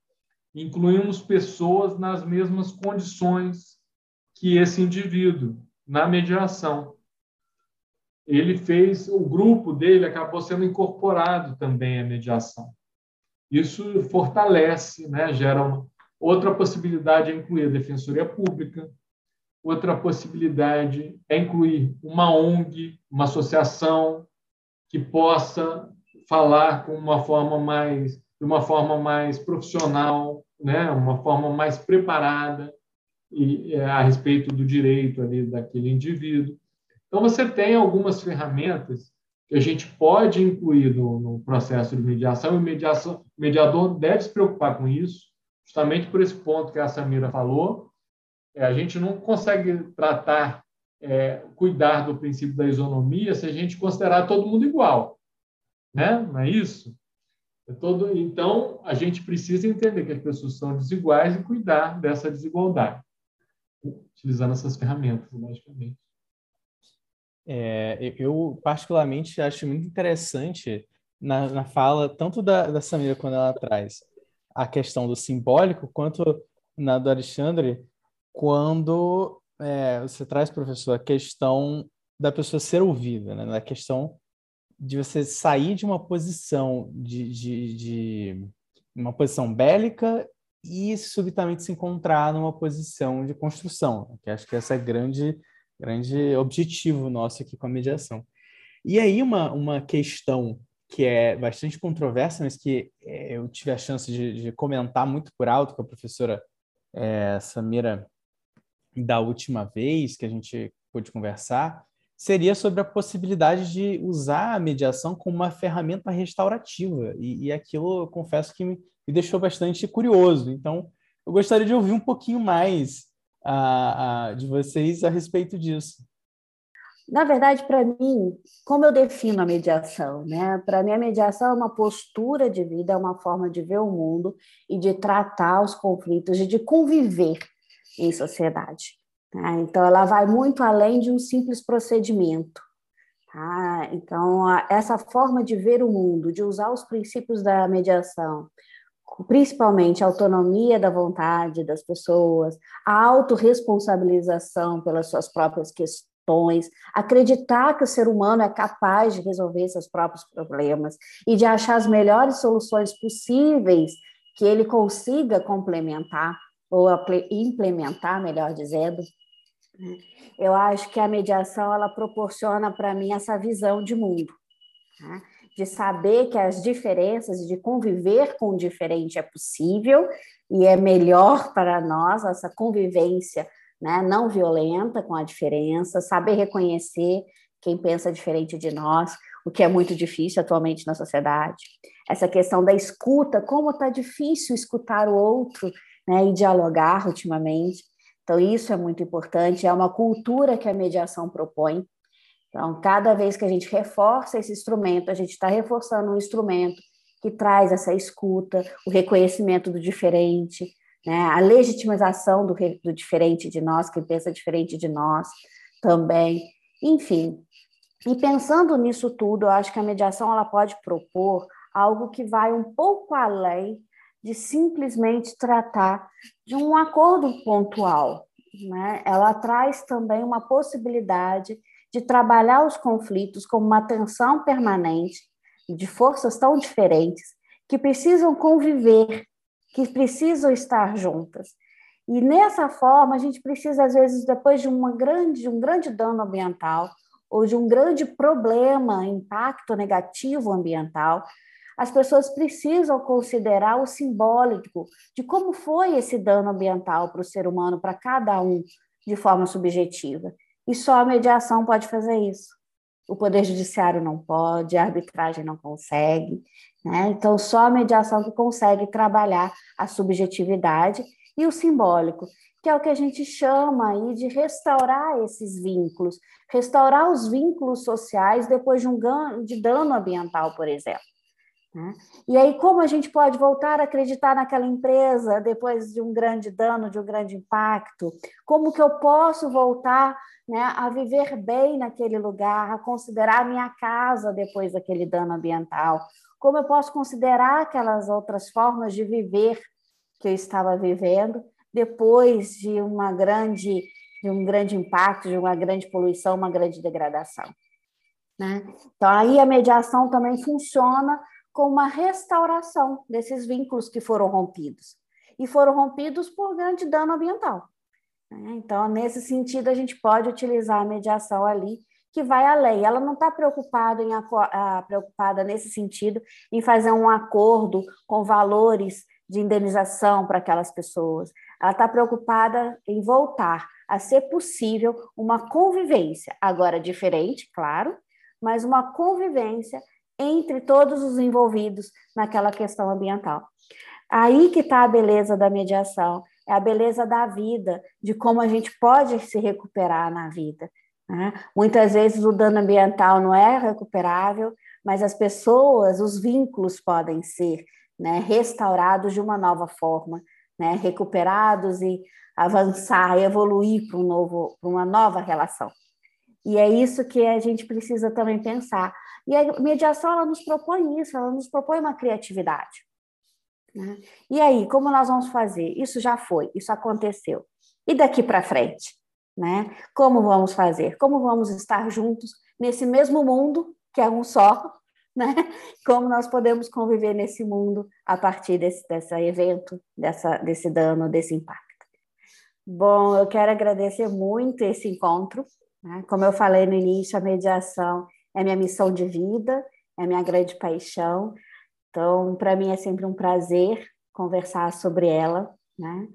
Incluímos pessoas nas mesmas condições que esse indivíduo, na mediação. Ele fez, o grupo dele acabou sendo incorporado também à mediação. Isso fortalece, né? gera uma, outra possibilidade é incluir a Defensoria Pública, outra possibilidade é incluir uma ONG, uma associação que possa falar com uma forma mais de uma forma mais profissional, né, uma forma mais preparada e, é, a respeito do direito ali daquele indivíduo. Então você tem algumas ferramentas que a gente pode incluir no, no processo de mediação e o mediação, mediador deve se preocupar com isso, justamente por esse ponto que a Samira falou. É, a gente não consegue tratar, é, cuidar do princípio da isonomia se a gente considerar todo mundo igual, né? Não é isso? É todo, então, a gente precisa entender que as pessoas são desiguais e cuidar dessa desigualdade, utilizando essas ferramentas, logicamente. É, eu, particularmente, acho muito interessante na, na fala, tanto da, da Samira, quando ela traz a questão do simbólico, quanto na do Alexandre, quando é, você traz, professor, a questão da pessoa ser ouvida, né? na questão de você sair de uma posição de, de, de uma posição bélica e subitamente se encontrar numa posição de construção, que acho que esse é grande grande objetivo nosso aqui com a mediação. E aí uma, uma questão que é bastante controversa, mas que é, eu tive a chance de, de, comentar muito por alto com a professora é, Samira da última vez que a gente pôde conversar, seria sobre a possibilidade de usar a mediação como uma ferramenta restaurativa. E, e aquilo, eu confesso que me, me deixou bastante curioso. Então, eu gostaria de ouvir um pouquinho mais a, a, de vocês a respeito disso. Na verdade, para mim, como eu defino a mediação? Né? Para mim, a mediação é uma postura de vida, é uma forma de ver o mundo e de tratar os conflitos e de conviver em sociedade. Tá? Então, ela vai muito além de um simples procedimento. Tá? Então, essa forma de ver o mundo, de usar os princípios da mediação, principalmente a autonomia da vontade das pessoas, a autorresponsabilização pelas suas próprias questões, acreditar que o ser humano é capaz de resolver seus próprios problemas e de achar as melhores soluções possíveis que ele consiga complementar ou implementar, melhor dizendo. Eu acho que a mediação ela proporciona para mim essa visão de mundo. Né? de saber que as diferenças e de conviver com o diferente é possível e é melhor para nós essa convivência né, não violenta com a diferença, saber reconhecer quem pensa diferente de nós, o que é muito difícil atualmente na sociedade. Essa questão da escuta, como está difícil escutar o outro né, e dialogar ultimamente. Então, isso é muito importante, é uma cultura que a mediação propõe. Então, cada vez que a gente reforça esse instrumento, a gente está reforçando um instrumento que traz essa escuta, o reconhecimento do diferente, né? a legitimização do, do diferente de nós, quem pensa diferente de nós também, enfim. E pensando nisso tudo, eu acho que a mediação ela pode propor algo que vai um pouco além de simplesmente tratar de um acordo pontual. Né? Ela traz também uma possibilidade de trabalhar os conflitos como uma tensão permanente de forças tão diferentes que precisam conviver, que precisam estar juntas. E nessa forma, a gente precisa, às vezes, depois de, uma grande, de um grande dano ambiental ou de um grande problema, impacto negativo ambiental, as pessoas precisam considerar o simbólico de como foi esse dano ambiental para o ser humano, para cada um, de forma subjetiva. E só a mediação pode fazer isso. O Poder Judiciário não pode, a arbitragem não consegue. Né? Então, só a mediação que consegue trabalhar a subjetividade e o simbólico, que é o que a gente chama aí de restaurar esses vínculos, restaurar os vínculos sociais depois de um de dano ambiental, por exemplo. Né? E aí, como a gente pode voltar a acreditar naquela empresa depois de um grande dano, de um grande impacto? Como que eu posso voltar né, a viver bem naquele lugar, a considerar a minha casa depois daquele dano ambiental? Como eu posso considerar aquelas outras formas de viver que eu estava vivendo depois de uma grande de um grande impacto, de uma grande poluição, uma grande degradação. Né? Então, aí a mediação também funciona com uma restauração desses vínculos que foram rompidos. E foram rompidos por grande dano ambiental. Né? Então, nesse sentido, a gente pode utilizar a mediação ali, que vai além. Ela não está preocupada, em, preocupada nesse sentido em fazer um acordo com valores de indenização para aquelas pessoas. Ela está preocupada em voltar a ser possível uma convivência, agora diferente, claro, mas uma convivência entre todos os envolvidos naquela questão ambiental. Aí que está a beleza da mediação, é a beleza da vida, de como a gente pode se recuperar na vida. Né? Muitas vezes o dano ambiental não é recuperável, mas as pessoas, os vínculos podem ser né, restaurados de uma nova forma, né, recuperados e avançar, evoluir para um novo, uma nova relação. E é isso que a gente precisa também pensar. E a mediação ela nos propõe isso, ela nos propõe uma criatividade. Né? E aí, como nós vamos fazer? Isso já foi, isso aconteceu. E daqui para frente? Né? Como vamos fazer? Como vamos estar juntos nesse mesmo mundo, que é um só? Né? Como nós podemos conviver nesse mundo a partir desse, desse evento, dessa, desse dano, desse impacto? Bom, eu quero agradecer muito esse encontro. Né? Como eu falei no início, a mediação é minha missão de vida, é minha grande paixão. Então, para mim é sempre um prazer conversar sobre ela. Né?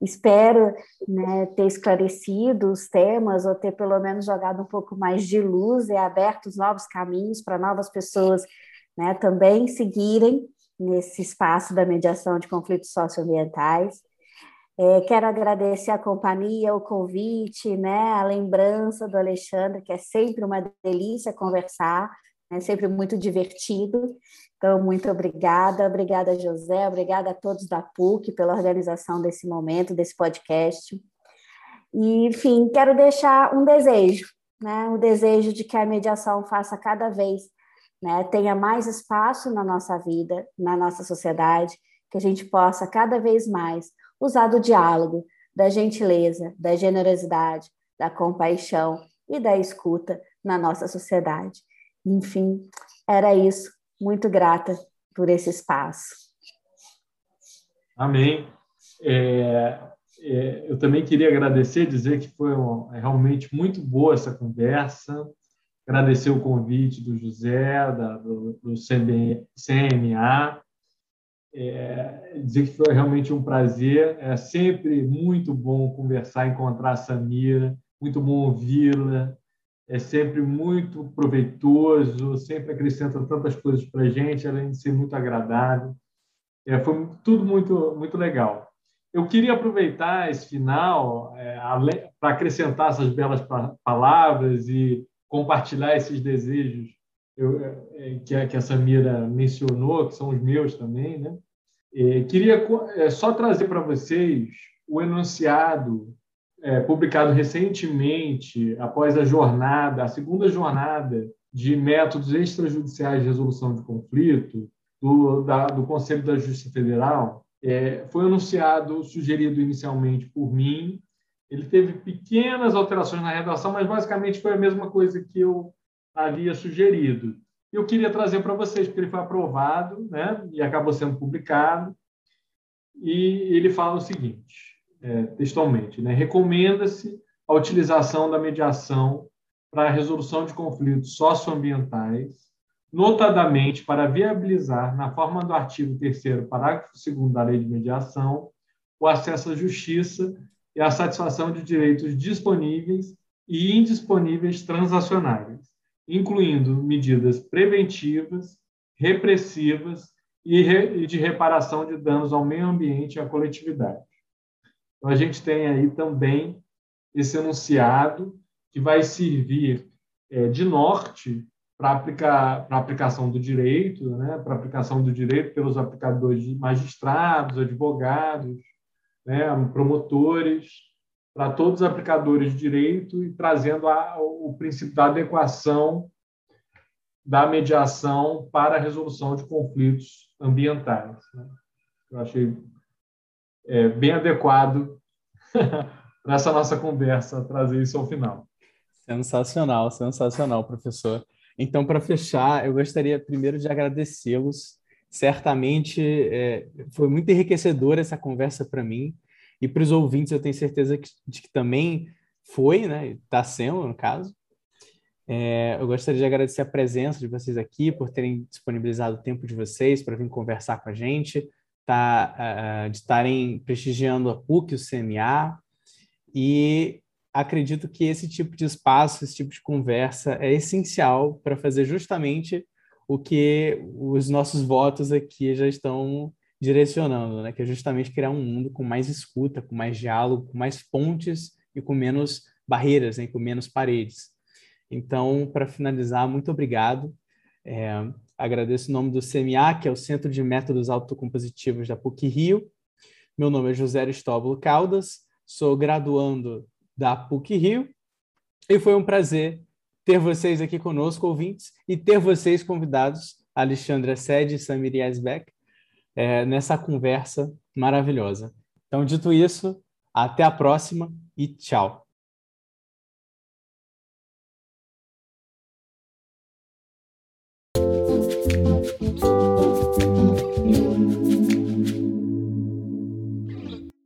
Espero né, ter esclarecido os temas ou ter pelo menos jogado um pouco mais de luz e aberto os novos caminhos para novas pessoas né, também seguirem nesse espaço da mediação de conflitos socioambientais. É, quero agradecer a companhia, o convite, né, a lembrança do Alexandre, que é sempre uma delícia conversar, é sempre muito divertido. Então, muito obrigada, obrigada, José, obrigada a todos da PUC pela organização desse momento, desse podcast. E, enfim, quero deixar um desejo, né, o desejo de que a mediação faça cada vez, né, tenha mais espaço na nossa vida, na nossa sociedade, que a gente possa cada vez mais usar do diálogo, da gentileza, da generosidade, da compaixão e da escuta na nossa sociedade. Enfim, era isso. Muito grata por esse espaço. Amém. É, é, eu também queria agradecer, dizer que foi uma, é realmente muito boa essa conversa. Agradecer o convite do José, da, do, do CMA, é, dizer que foi realmente um prazer. É sempre muito bom conversar, encontrar a Samira, muito bom ouvi-la. É sempre muito proveitoso, sempre acrescenta tantas coisas para a gente, além de ser muito agradável. É, foi tudo muito, muito legal. Eu queria aproveitar esse final é, para acrescentar essas belas palavras e compartilhar esses desejos eu, é, é, que, a, que a Samira mencionou, que são os meus também, né? É, queria é, só trazer para vocês o enunciado é, publicado recentemente, após a jornada, a segunda jornada de métodos extrajudiciais de resolução de conflito do, da, do Conselho da Justiça Federal. É, foi anunciado, sugerido inicialmente por mim. Ele teve pequenas alterações na redação, mas basicamente foi a mesma coisa que eu havia sugerido. Eu queria trazer para vocês, porque ele foi aprovado né, e acabou sendo publicado. E ele fala o seguinte, é, textualmente: né, recomenda-se a utilização da mediação para a resolução de conflitos socioambientais, notadamente para viabilizar, na forma do artigo 3, parágrafo 2 da Lei de Mediação, o acesso à justiça e a satisfação de direitos disponíveis e indisponíveis transacionais incluindo medidas preventivas, repressivas e de reparação de danos ao meio ambiente e à coletividade. Então, a gente tem aí também esse enunciado que vai servir é, de norte para aplicar aplicação do direito, né, para aplicação do direito pelos aplicadores magistrados, advogados, né, promotores, para todos os aplicadores de direito e trazendo a, o princípio da adequação da mediação para a resolução de conflitos ambientais. Né. Eu achei é, bem adequado para essa nossa conversa trazer isso ao final. Sensacional, sensacional, professor. Então, para fechar, eu gostaria primeiro de agradecê-los. Certamente é, foi muito enriquecedora essa conversa para mim e para os ouvintes, eu tenho certeza que, de que também foi, né? Está sendo, no caso. É, eu gostaria de agradecer a presença de vocês aqui, por terem disponibilizado o tempo de vocês para vir conversar com a gente, tá, uh, de estarem prestigiando a PUC, o CMA, e acredito que esse tipo de espaço, esse tipo de conversa é essencial para fazer justamente o que os nossos votos aqui já estão direcionando, né? que é justamente criar um mundo com mais escuta, com mais diálogo, com mais pontes e com menos barreiras, né? com menos paredes. Então, para finalizar, muito obrigado. É, agradeço o nome do CMA, que é o Centro de Métodos Autocompositivos da PUC Rio. Meu nome é José Aristóbulo Caldas, sou graduando da PUC Rio, e foi um prazer ter vocês aqui conosco, ouvintes, e ter vocês convidados, Alexandra Sede e Samir Yasbeck, é, nessa conversa maravilhosa. Então, dito isso, até a próxima e tchau.